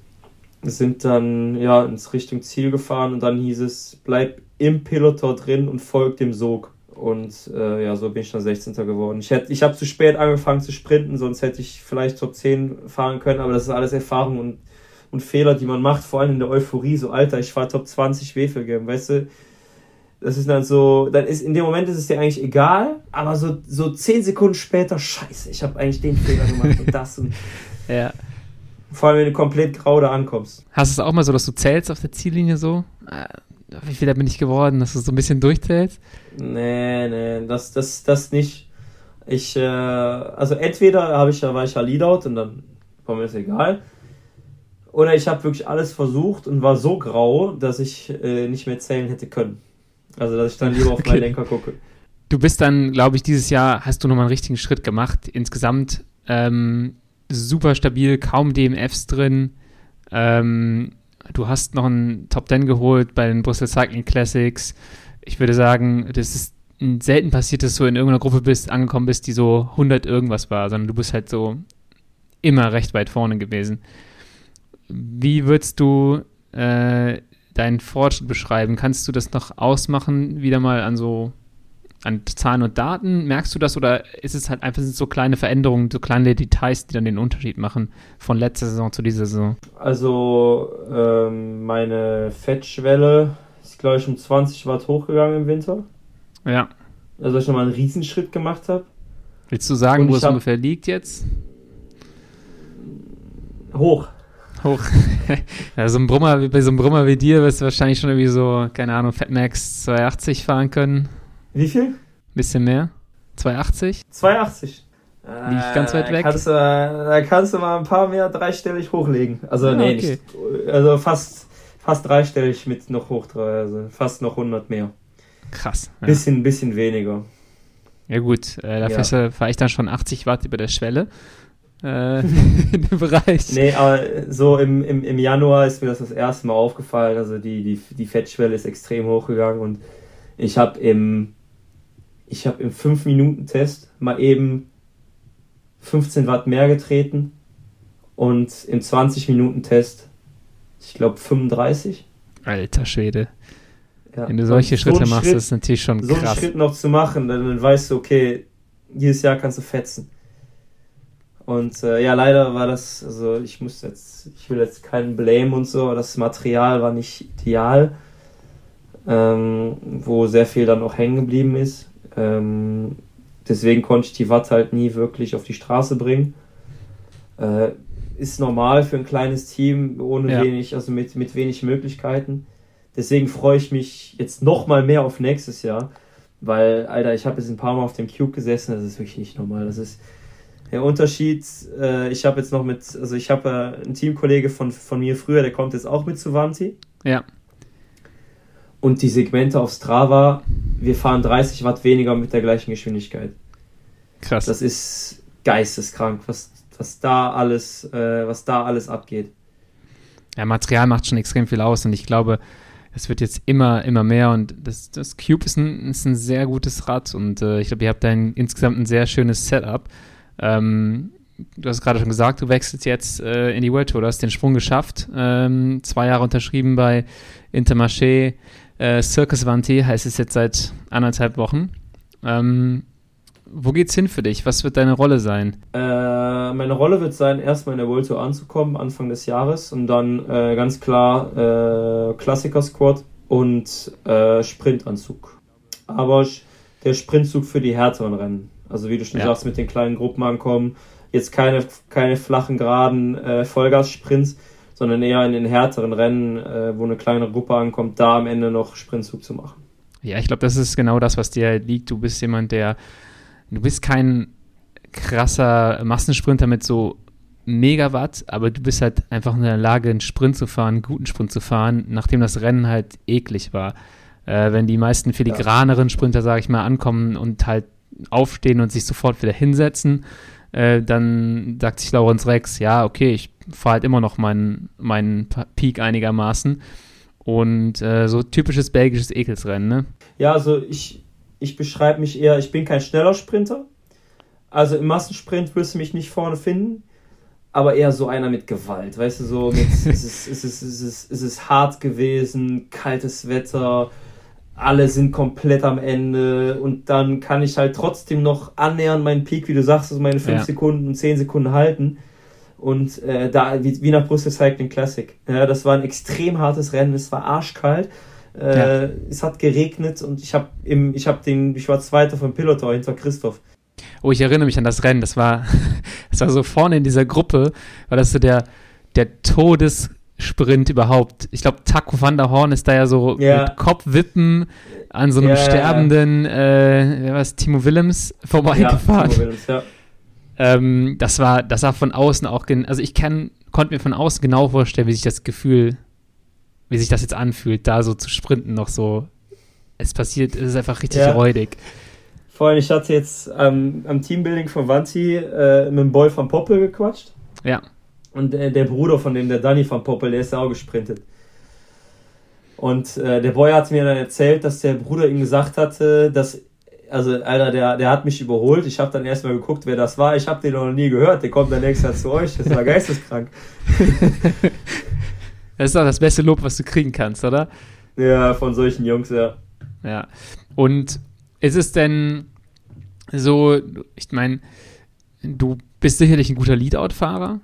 sind dann ja ins Richtung Ziel gefahren und dann hieß es, bleib im Peloton drin und folg dem Sog. Und äh, ja, so bin ich dann 16. geworden. Ich, ich habe zu spät angefangen zu sprinten, sonst hätte ich vielleicht Top 10 fahren können, aber das ist alles Erfahrung und, und Fehler, die man macht, vor allem in der Euphorie. So, Alter, ich fahre Top 20 Wefelgame, weißt du? Das ist dann so, dann ist in dem Moment ist es dir eigentlich egal, aber so, so 10 Sekunden später, scheiße, ich habe eigentlich den Fehler gemacht und das und. *laughs* ja. Vor allem, wenn du komplett grau da ankommst. Hast du es auch mal so, dass du zählst auf der Ziellinie so? Äh, wie viel da bin ich geworden, dass du so ein bisschen durchzählst? Nee, nee, das, das, das nicht. Ich, äh, also entweder habe ich, war ich ja Leadout und dann war mir das egal. Oder ich habe wirklich alles versucht und war so grau, dass ich äh, nicht mehr zählen hätte können. Also, dass ich dann lieber auf okay. meinen Lenker gucke. Du bist dann, glaube ich, dieses Jahr hast du nochmal einen richtigen Schritt gemacht. Insgesamt ähm, super stabil, kaum DMFs drin. Ähm, du hast noch einen Top 10 geholt bei den Brüssel Cycling Classics. Ich würde sagen, das ist selten passiert, dass du in irgendeiner Gruppe bist, angekommen bist, die so 100 irgendwas war, sondern du bist halt so immer recht weit vorne gewesen. Wie würdest du äh, deinen Fortschritt beschreiben? Kannst du das noch ausmachen, wieder mal an so an Zahlen und Daten? Merkst du das oder ist es halt einfach so kleine Veränderungen, so kleine Details, die dann den Unterschied machen von letzter Saison zu dieser Saison? Also ähm, meine Fettschwelle ist, glaube ich, um 20 Watt hochgegangen im Winter. Ja. Also ich nochmal einen Riesenschritt gemacht habe. Willst du sagen, wo es ungefähr liegt jetzt? Hoch. Hoch. *laughs* ja, so ein Brummer, bei so einem Brummer wie dir wirst du wahrscheinlich schon irgendwie so, keine Ahnung, Fatmax 280 fahren können. Wie viel? Bisschen mehr. 280? 280. Liegt ganz weit weg. Kannst, äh, da kannst du mal ein paar mehr dreistellig hochlegen. Also, ja, nee, okay. nicht. Also fast, fast dreistellig mit noch hoch, also fast noch 100 mehr. Krass. Ja. Bisschen, bisschen weniger. Ja, gut. Äh, dafür ja. fahre ich dann schon 80 Watt über der Schwelle. Äh, *laughs* in dem Bereich. Nee, aber so im, im, im Januar ist mir das das erste Mal aufgefallen. Also, die, die, die Fettschwelle ist extrem hochgegangen und ich habe im ich habe im 5-Minuten-Test mal eben 15 Watt mehr getreten und im 20-Minuten-Test, ich glaube, 35. Alter Schwede. Ja. Wenn du solche so Schritte machst, Schritt, ist natürlich schon krass. So einen Schritt noch zu machen, dann, dann weißt du, okay, dieses Jahr kannst du fetzen. Und äh, ja, leider war das, also ich muss jetzt, ich will jetzt keinen Blame und so, aber das Material war nicht ideal, ähm, wo sehr viel dann auch hängen geblieben ist. Ähm, deswegen konnte ich die Watt halt nie wirklich auf die Straße bringen. Äh, ist normal für ein kleines Team ohne ja. wenig, also mit, mit wenig Möglichkeiten. Deswegen freue ich mich jetzt noch mal mehr auf nächstes Jahr, weil, Alter, ich habe jetzt ein paar Mal auf dem Cube gesessen, das ist wirklich nicht normal. Das ist der Unterschied. Äh, ich habe jetzt noch mit, also ich habe äh, einen Teamkollege von, von mir früher, der kommt jetzt auch mit zu Vanti. Ja. Und die Segmente auf Strava, wir fahren 30 Watt weniger mit der gleichen Geschwindigkeit. Krass. Das ist geisteskrank, was, was da alles, äh, was da alles abgeht. Ja, Material macht schon extrem viel aus und ich glaube, es wird jetzt immer, immer mehr und das, das Cube ist ein, ist ein sehr gutes Rad und äh, ich glaube, ihr habt ein, insgesamt ein sehr schönes Setup. Ähm, du hast gerade schon gesagt, du wechselst jetzt äh, in die World Tour, du hast den Sprung geschafft, ähm, zwei Jahre unterschrieben bei Intermarché, äh, Circus Vanti heißt es jetzt seit anderthalb Wochen. Ähm, wo geht's hin für dich? Was wird deine Rolle sein? Äh, meine Rolle wird sein, erstmal in der World Tour anzukommen, Anfang des Jahres und dann äh, ganz klar äh, Klassiker-Squad und äh, Sprintanzug. Aber der Sprintzug für die härteren Rennen. Also wie du schon ja. sagst, mit den kleinen Gruppen ankommen. Jetzt keine, keine flachen, geraden äh, Vollgas-Sprints, sondern eher in den härteren Rennen, äh, wo eine kleinere Gruppe ankommt, da am Ende noch Sprintzug zu machen. Ja, ich glaube, das ist genau das, was dir liegt. Du bist jemand, der, du bist kein krasser Massensprinter mit so Megawatt, aber du bist halt einfach in der Lage, einen Sprint zu fahren, einen guten Sprint zu fahren, nachdem das Rennen halt eklig war. Äh, wenn die meisten filigraneren Sprinter, sage ich mal, ankommen und halt aufstehen und sich sofort wieder hinsetzen, äh, dann sagt sich Laurenz Rex, ja, okay, ich fahre halt immer noch meinen, meinen Peak einigermaßen. Und äh, so typisches belgisches Ekelsrennen, ne? Ja, also ich, ich beschreibe mich eher, ich bin kein schneller Sprinter. Also im Massensprint wirst du mich nicht vorne finden, aber eher so einer mit Gewalt. Weißt du, so mit, es, ist, es, ist, es, ist, es ist hart gewesen, kaltes Wetter, alle sind komplett am Ende und dann kann ich halt trotzdem noch annähernd meinen Peak, wie du sagst, also meine 5 ja. Sekunden und 10 Sekunden halten. Und äh, da, wie, wie nach Brüssel Cycling Classic. Ja, das war ein extrem hartes Rennen, es war arschkalt. Äh, ja. Es hat geregnet und ich habe im, ich habe den, ich war Zweiter vom Pilotor hinter Christoph. Oh, ich erinnere mich an das Rennen. Das war, *laughs* das war so vorne in dieser Gruppe, war das so der, der Todes Sprint überhaupt. Ich glaube, Taco van der Horn ist da ja so ja. mit Kopfwippen an so einem ja, sterbenden, äh, wer war Timo Willems *laughs* vorbeigefahren. Ja, Willems, ja. Ähm, das war, das war von außen auch, also ich kann, konnte mir von außen genau vorstellen, wie sich das Gefühl, wie sich das jetzt anfühlt, da so zu sprinten noch so. Es passiert, es ist einfach richtig ja. räudig. Vor allem, ich hatte jetzt ähm, am Teambuilding von Vanti äh, mit dem Boy von Poppel gequatscht. Ja. Und äh, der Bruder von dem, der Danny von Poppel, der ist ja auch gesprintet. Und äh, der Boy hat mir dann erzählt, dass der Bruder ihm gesagt hatte, dass, also, Alter, der, der hat mich überholt. Ich habe dann erstmal geguckt, wer das war. Ich habe den noch nie gehört. Der kommt dann nächstes Jahr zu euch. Das war geisteskrank. *laughs* das ist doch das beste Lob, was du kriegen kannst, oder? Ja, von solchen Jungs, ja. Ja. Und ist es denn so, ich meine, du bist sicherlich ein guter Leadout-Fahrer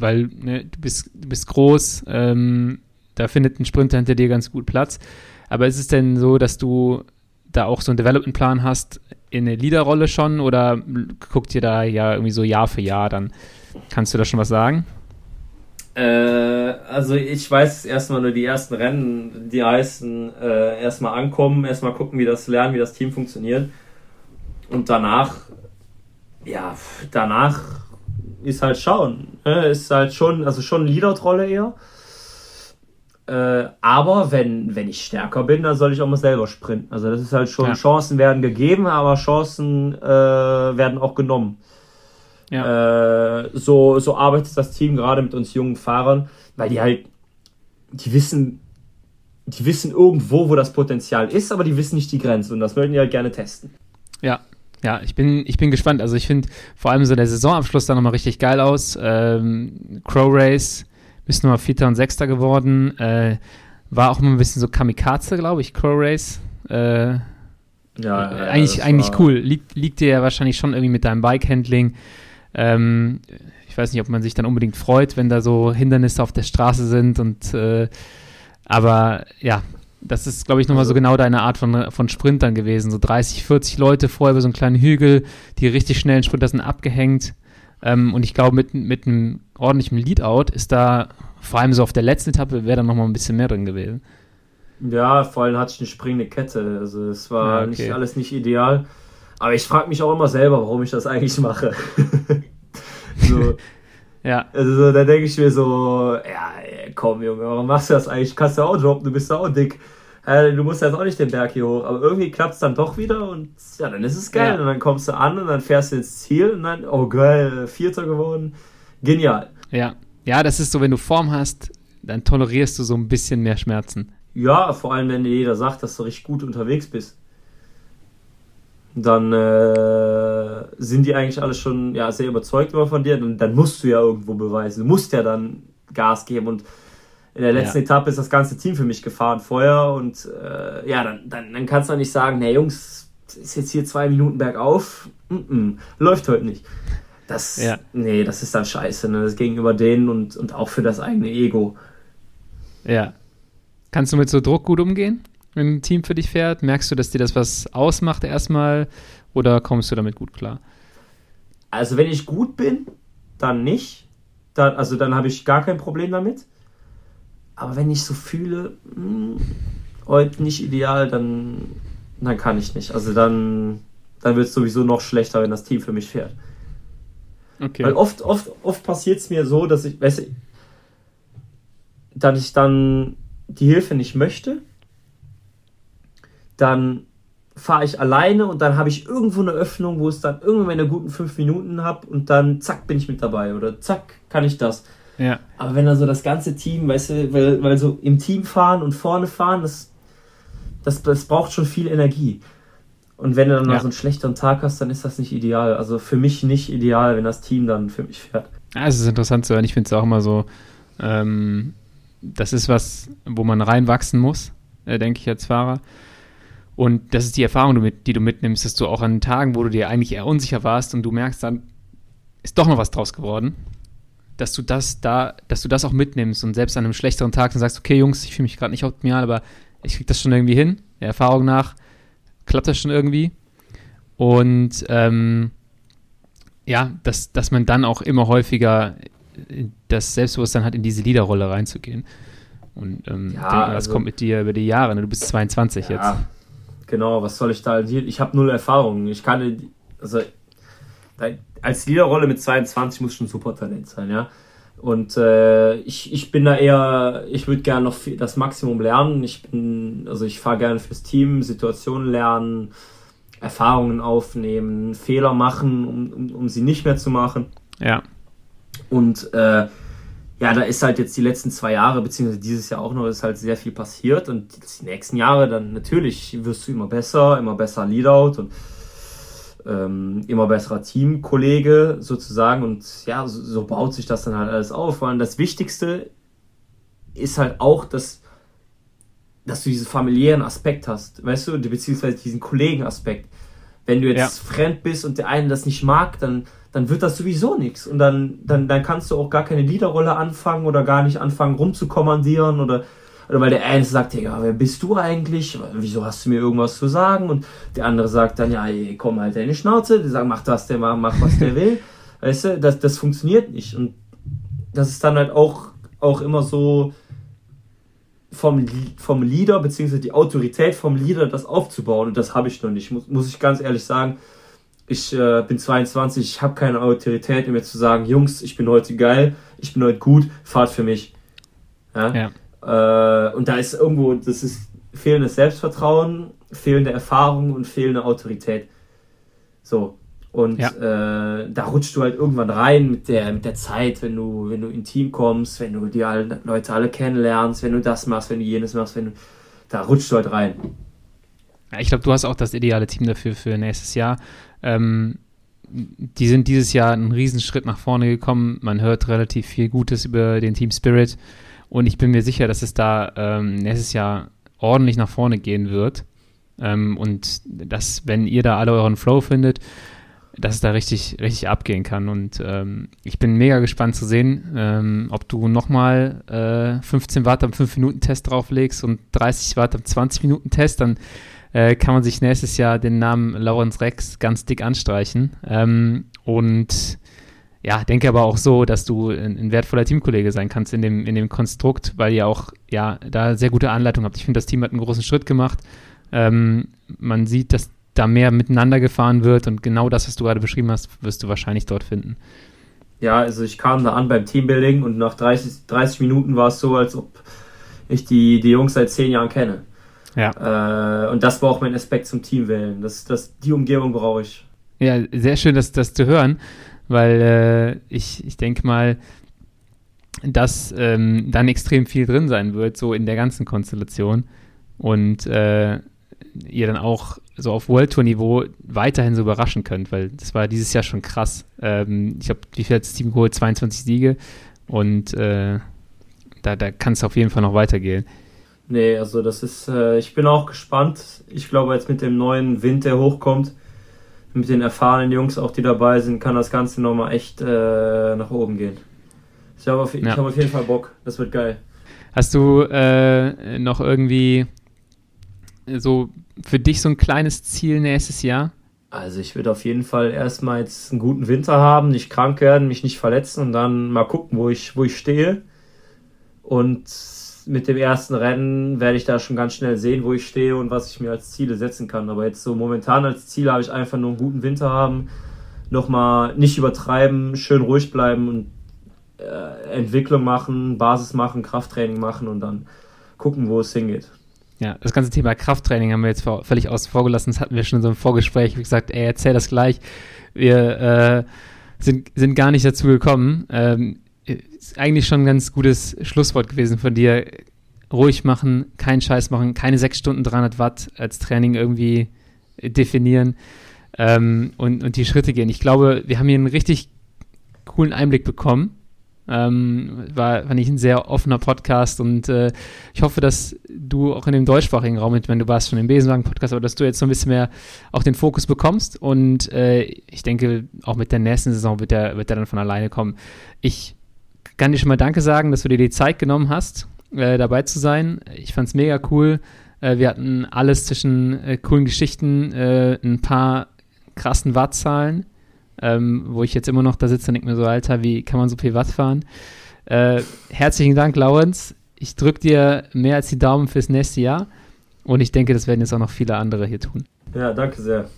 weil ne, du, bist, du bist groß, ähm, da findet ein Sprinter hinter dir ganz gut Platz. Aber ist es denn so, dass du da auch so einen Development-Plan hast in eine Leaderrolle schon oder guckt ihr da ja irgendwie so Jahr für Jahr dann? Kannst du da schon was sagen? Äh, also ich weiß erstmal nur die ersten Rennen, die heißen äh, erstmal ankommen, erstmal gucken, wie das lernen, wie das Team funktioniert. Und danach, ja, danach ist halt schauen. Ne? Ist halt schon, also schon Leader-Trolle eher. Äh, aber wenn, wenn ich stärker bin, dann soll ich auch mal selber sprinten. Also das ist halt schon, ja. Chancen werden gegeben, aber Chancen äh, werden auch genommen. Ja. Äh, so, so arbeitet das Team gerade mit uns jungen Fahrern, weil die halt, die wissen, die wissen irgendwo, wo das Potenzial ist, aber die wissen nicht die Grenze und das würden die halt gerne testen. Ja, ja, ich bin, ich bin gespannt. Also ich finde vor allem so der Saisonabschluss da nochmal richtig geil aus. Ähm, Crow Race, bist nochmal Vierter und Sechster geworden. Äh, war auch immer ein bisschen so Kamikaze, glaube ich, Crow Race. Äh, ja, äh, eigentlich, eigentlich cool. Liegt, liegt dir ja wahrscheinlich schon irgendwie mit deinem Bike-Handling. Ähm, ich weiß nicht, ob man sich dann unbedingt freut, wenn da so Hindernisse auf der Straße sind und äh, aber ja, das ist, glaube ich, nochmal so also genau deine Art von, von Sprintern gewesen. So 30, 40 Leute vorher über so einen kleinen Hügel, die richtig schnellen Sprinter sind abgehängt. Ähm, und ich glaube, mit, mit einem ordentlichen Leadout ist da, vor allem so auf der letzten Etappe, wäre da nochmal ein bisschen mehr drin gewesen. Ja, vor allem hatte ich eine springende Kette. Also es war ja, okay. nicht alles nicht ideal. Aber ich frage mich auch immer selber, warum ich das eigentlich mache. *laughs* so, *laughs* ja. Also da denke ich mir so, ja, komm Junge, warum machst du das eigentlich? Kannst du auch droppen, du bist ja auch dick. du musst jetzt auch nicht den Berg hier hoch. Aber irgendwie klappt es dann doch wieder und ja, dann ist es geil. Ja. Und dann kommst du an und dann fährst du ins Ziel und dann, oh geil, Vierter geworden. Genial. Ja. Ja, das ist so, wenn du Form hast, dann tolerierst du so ein bisschen mehr Schmerzen. Ja, vor allem, wenn dir jeder sagt, dass du richtig gut unterwegs bist dann äh, sind die eigentlich alle schon ja, sehr überzeugt immer von dir. Dann, dann, musst du ja irgendwo beweisen. Du musst ja dann Gas geben. Und in der letzten ja. Etappe ist das ganze Team für mich gefahren vorher. Und äh, ja, dann, dann, dann kannst du nicht sagen, hey Jungs, ist jetzt hier zwei Minuten bergauf. Mm -mm, läuft heute nicht. Das, ja. nee, das ist dann scheiße. Ne? Das gegenüber denen und, und auch für das eigene Ego. Ja. Kannst du mit so Druck gut umgehen? Wenn ein Team für dich fährt? Merkst du, dass dir das was ausmacht erstmal oder kommst du damit gut klar? Also wenn ich gut bin, dann nicht. Dann, also dann habe ich gar kein Problem damit. Aber wenn ich so fühle, mh, hm, heute nicht ideal, dann, dann kann ich nicht. Also dann, dann wird es sowieso noch schlechter, wenn das Team für mich fährt. Okay. Weil oft, oft, oft passiert es mir so, dass ich, weißt du, dass ich dann die Hilfe nicht möchte dann fahre ich alleine und dann habe ich irgendwo eine Öffnung, wo es dann irgendwann meine guten fünf Minuten habe und dann zack bin ich mit dabei oder zack kann ich das. Ja. Aber wenn dann so das ganze Team, weißt du, weil, weil so im Team fahren und vorne fahren, das, das, das braucht schon viel Energie. Und wenn du dann ja. mal so einen schlechteren Tag hast, dann ist das nicht ideal. Also für mich nicht ideal, wenn das Team dann für mich fährt. Ja, es ist interessant zu hören. Ich finde es auch immer so, ähm, das ist was, wo man reinwachsen muss, äh, denke ich als Fahrer. Und das ist die Erfahrung, die du mitnimmst, dass du auch an Tagen, wo du dir eigentlich eher unsicher warst und du merkst, dann ist doch noch was draus geworden, dass du das da, dass du das auch mitnimmst und selbst an einem schlechteren Tag dann sagst, okay, Jungs, ich fühle mich gerade nicht optimal, aber ich kriege das schon irgendwie hin. Der Erfahrung nach klappt das schon irgendwie. Und ähm, ja, dass, dass man dann auch immer häufiger das Selbstbewusstsein hat, in diese Leaderrolle reinzugehen. Und ähm, ja, denke, das also, kommt mit dir über die Jahre. Ne? Du bist 22 ja, jetzt. Genau, was soll ich da? Ich habe null Erfahrung. Ich kann, also als Leaderrolle mit 22 muss schon ein super Talent sein, ja. Und äh, ich, ich bin da eher, ich würde gerne noch viel, das Maximum lernen. Ich bin, also ich fahre gerne fürs Team, Situationen lernen, Erfahrungen aufnehmen, Fehler machen, um, um, um sie nicht mehr zu machen. Ja. Und äh, ja, da ist halt jetzt die letzten zwei Jahre, beziehungsweise dieses Jahr auch noch, ist halt sehr viel passiert. Und die nächsten Jahre dann natürlich wirst du immer besser, immer besser Leadout und ähm, immer besserer Teamkollege sozusagen. Und ja, so, so, baut sich das dann halt alles auf. Und das Wichtigste ist halt auch, dass, dass du diesen familiären Aspekt hast, weißt du, beziehungsweise diesen Kollegenaspekt. Wenn du jetzt ja. fremd bist und der eine das nicht mag, dann dann wird das sowieso nichts. Und dann, dann, dann kannst du auch gar keine Liederrolle anfangen oder gar nicht anfangen rumzukommandieren oder, oder weil der eine sagt, ja, wer bist du eigentlich? Wieso hast du mir irgendwas zu sagen? Und der andere sagt dann, ja, ey, komm halt deine Schnauze, die sagen, mach das, der mach, was der will. *laughs* weißt du, das, das funktioniert nicht. Und das ist dann halt auch, auch immer so vom, vom Leader, beziehungsweise die Autorität vom Leader, das aufzubauen. Und das habe ich noch nicht, muss, muss ich ganz ehrlich sagen ich äh, bin 22, ich habe keine Autorität, um mir zu sagen, Jungs, ich bin heute geil, ich bin heute gut, fahrt für mich. Ja? ja. Äh, und da ist irgendwo, das ist fehlendes Selbstvertrauen, fehlende Erfahrung und fehlende Autorität. So. Und ja. äh, da rutschst du halt irgendwann rein mit der, mit der Zeit, wenn du, wenn du in Team kommst, wenn du die alle, Leute alle kennenlernst, wenn du das machst, wenn du jenes machst, wenn du, da rutschst du halt rein. Ich glaube, du hast auch das ideale Team dafür für nächstes Jahr. Ähm, die sind dieses Jahr einen Riesenschritt nach vorne gekommen. Man hört relativ viel Gutes über den Team Spirit und ich bin mir sicher, dass es da ähm, nächstes Jahr ordentlich nach vorne gehen wird. Ähm, und dass, wenn ihr da alle euren Flow findet, dass es da richtig, richtig abgehen kann. Und ähm, ich bin mega gespannt zu sehen, ähm, ob du nochmal äh, 15 Watt am 5-Minuten-Test drauflegst und 30 Watt am 20-Minuten-Test, dann äh, kann man sich nächstes Jahr den Namen Lawrence Rex ganz dick anstreichen. Ähm, und ja, denke aber auch so, dass du ein, ein, wertvoller Teamkollege sein kannst in dem, in dem Konstrukt, weil ihr auch ja da sehr gute Anleitung habt. Ich finde, das Team hat einen großen Schritt gemacht. Ähm, man sieht, dass da mehr miteinander gefahren wird und genau das, was du gerade beschrieben hast, wirst du wahrscheinlich dort finden. Ja, also ich kam da an beim Teambuilding und nach 30, 30 Minuten war es so, als ob ich die, die Jungs seit zehn Jahren kenne. Ja. Äh, und das war auch mein Aspekt zum Team wählen. Das, das, die Umgebung brauche ich. Ja, sehr schön, das, das zu hören, weil äh, ich, ich denke mal, dass ähm, dann extrem viel drin sein wird, so in der ganzen Konstellation. Und äh, ihr dann auch so auf World Tour Niveau weiterhin so überraschen könnt, weil das war dieses Jahr schon krass. Ähm, ich habe, wie viel hat das Team geholt? 22 Siege und äh, da, da kann es auf jeden Fall noch weitergehen. Nee, also das ist, äh, ich bin auch gespannt. Ich glaube, jetzt mit dem neuen Wind, der hochkommt, mit den erfahrenen Jungs auch, die dabei sind, kann das Ganze nochmal echt äh, nach oben gehen. Ich habe auf, ja. hab auf jeden Fall Bock. Das wird geil. Hast du äh, noch irgendwie so für dich so ein kleines Ziel nächstes Jahr? Also ich würde auf jeden Fall erstmal jetzt einen guten Winter haben, nicht krank werden, mich nicht verletzen und dann mal gucken, wo ich, wo ich stehe. Und mit dem ersten Rennen werde ich da schon ganz schnell sehen, wo ich stehe und was ich mir als Ziele setzen kann. Aber jetzt so momentan als Ziel habe ich einfach nur einen guten Winter haben, nochmal nicht übertreiben, schön ruhig bleiben und äh, Entwicklung machen, Basis machen, Krafttraining machen und dann gucken, wo es hingeht. Ja, das ganze Thema Krafttraining haben wir jetzt völlig außen vor gelassen. Das hatten wir schon in so einem Vorgespräch. Wie gesagt, ey, erzähl das gleich. Wir äh, sind, sind gar nicht dazu gekommen. Ähm, ist eigentlich schon ein ganz gutes Schlusswort gewesen von dir. Ruhig machen, keinen Scheiß machen, keine sechs Stunden 300 Watt als Training irgendwie definieren ähm, und, und die Schritte gehen. Ich glaube, wir haben hier einen richtig coolen Einblick bekommen ähm, war, war nicht ein sehr offener Podcast und äh, ich hoffe, dass du auch in dem deutschsprachigen Raum, ich meine, du warst schon im Besenwagen-Podcast, aber dass du jetzt so ein bisschen mehr auch den Fokus bekommst und äh, ich denke, auch mit der nächsten Saison wird der, wird der dann von alleine kommen. Ich kann dir schon mal Danke sagen, dass du dir die Zeit genommen hast, äh, dabei zu sein. Ich fand es mega cool. Äh, wir hatten alles zwischen äh, coolen Geschichten, äh, ein paar krassen Wattzahlen ähm, wo ich jetzt immer noch da sitze und denke mir so, Alter, wie kann man so viel Watt fahren? Äh, herzlichen Dank, Laurenz. Ich drücke dir mehr als die Daumen fürs nächste Jahr und ich denke, das werden jetzt auch noch viele andere hier tun. Ja, danke sehr.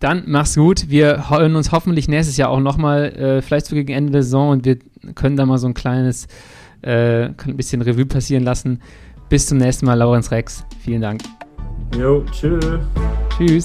Dann mach's gut. Wir hören uns hoffentlich nächstes Jahr auch nochmal, äh, vielleicht so gegen Ende der Saison und wir können da mal so ein kleines, äh, ein bisschen Revue passieren lassen. Bis zum nächsten Mal, Laurenz Rex. Vielen Dank. Jo, tschö. Tschüss.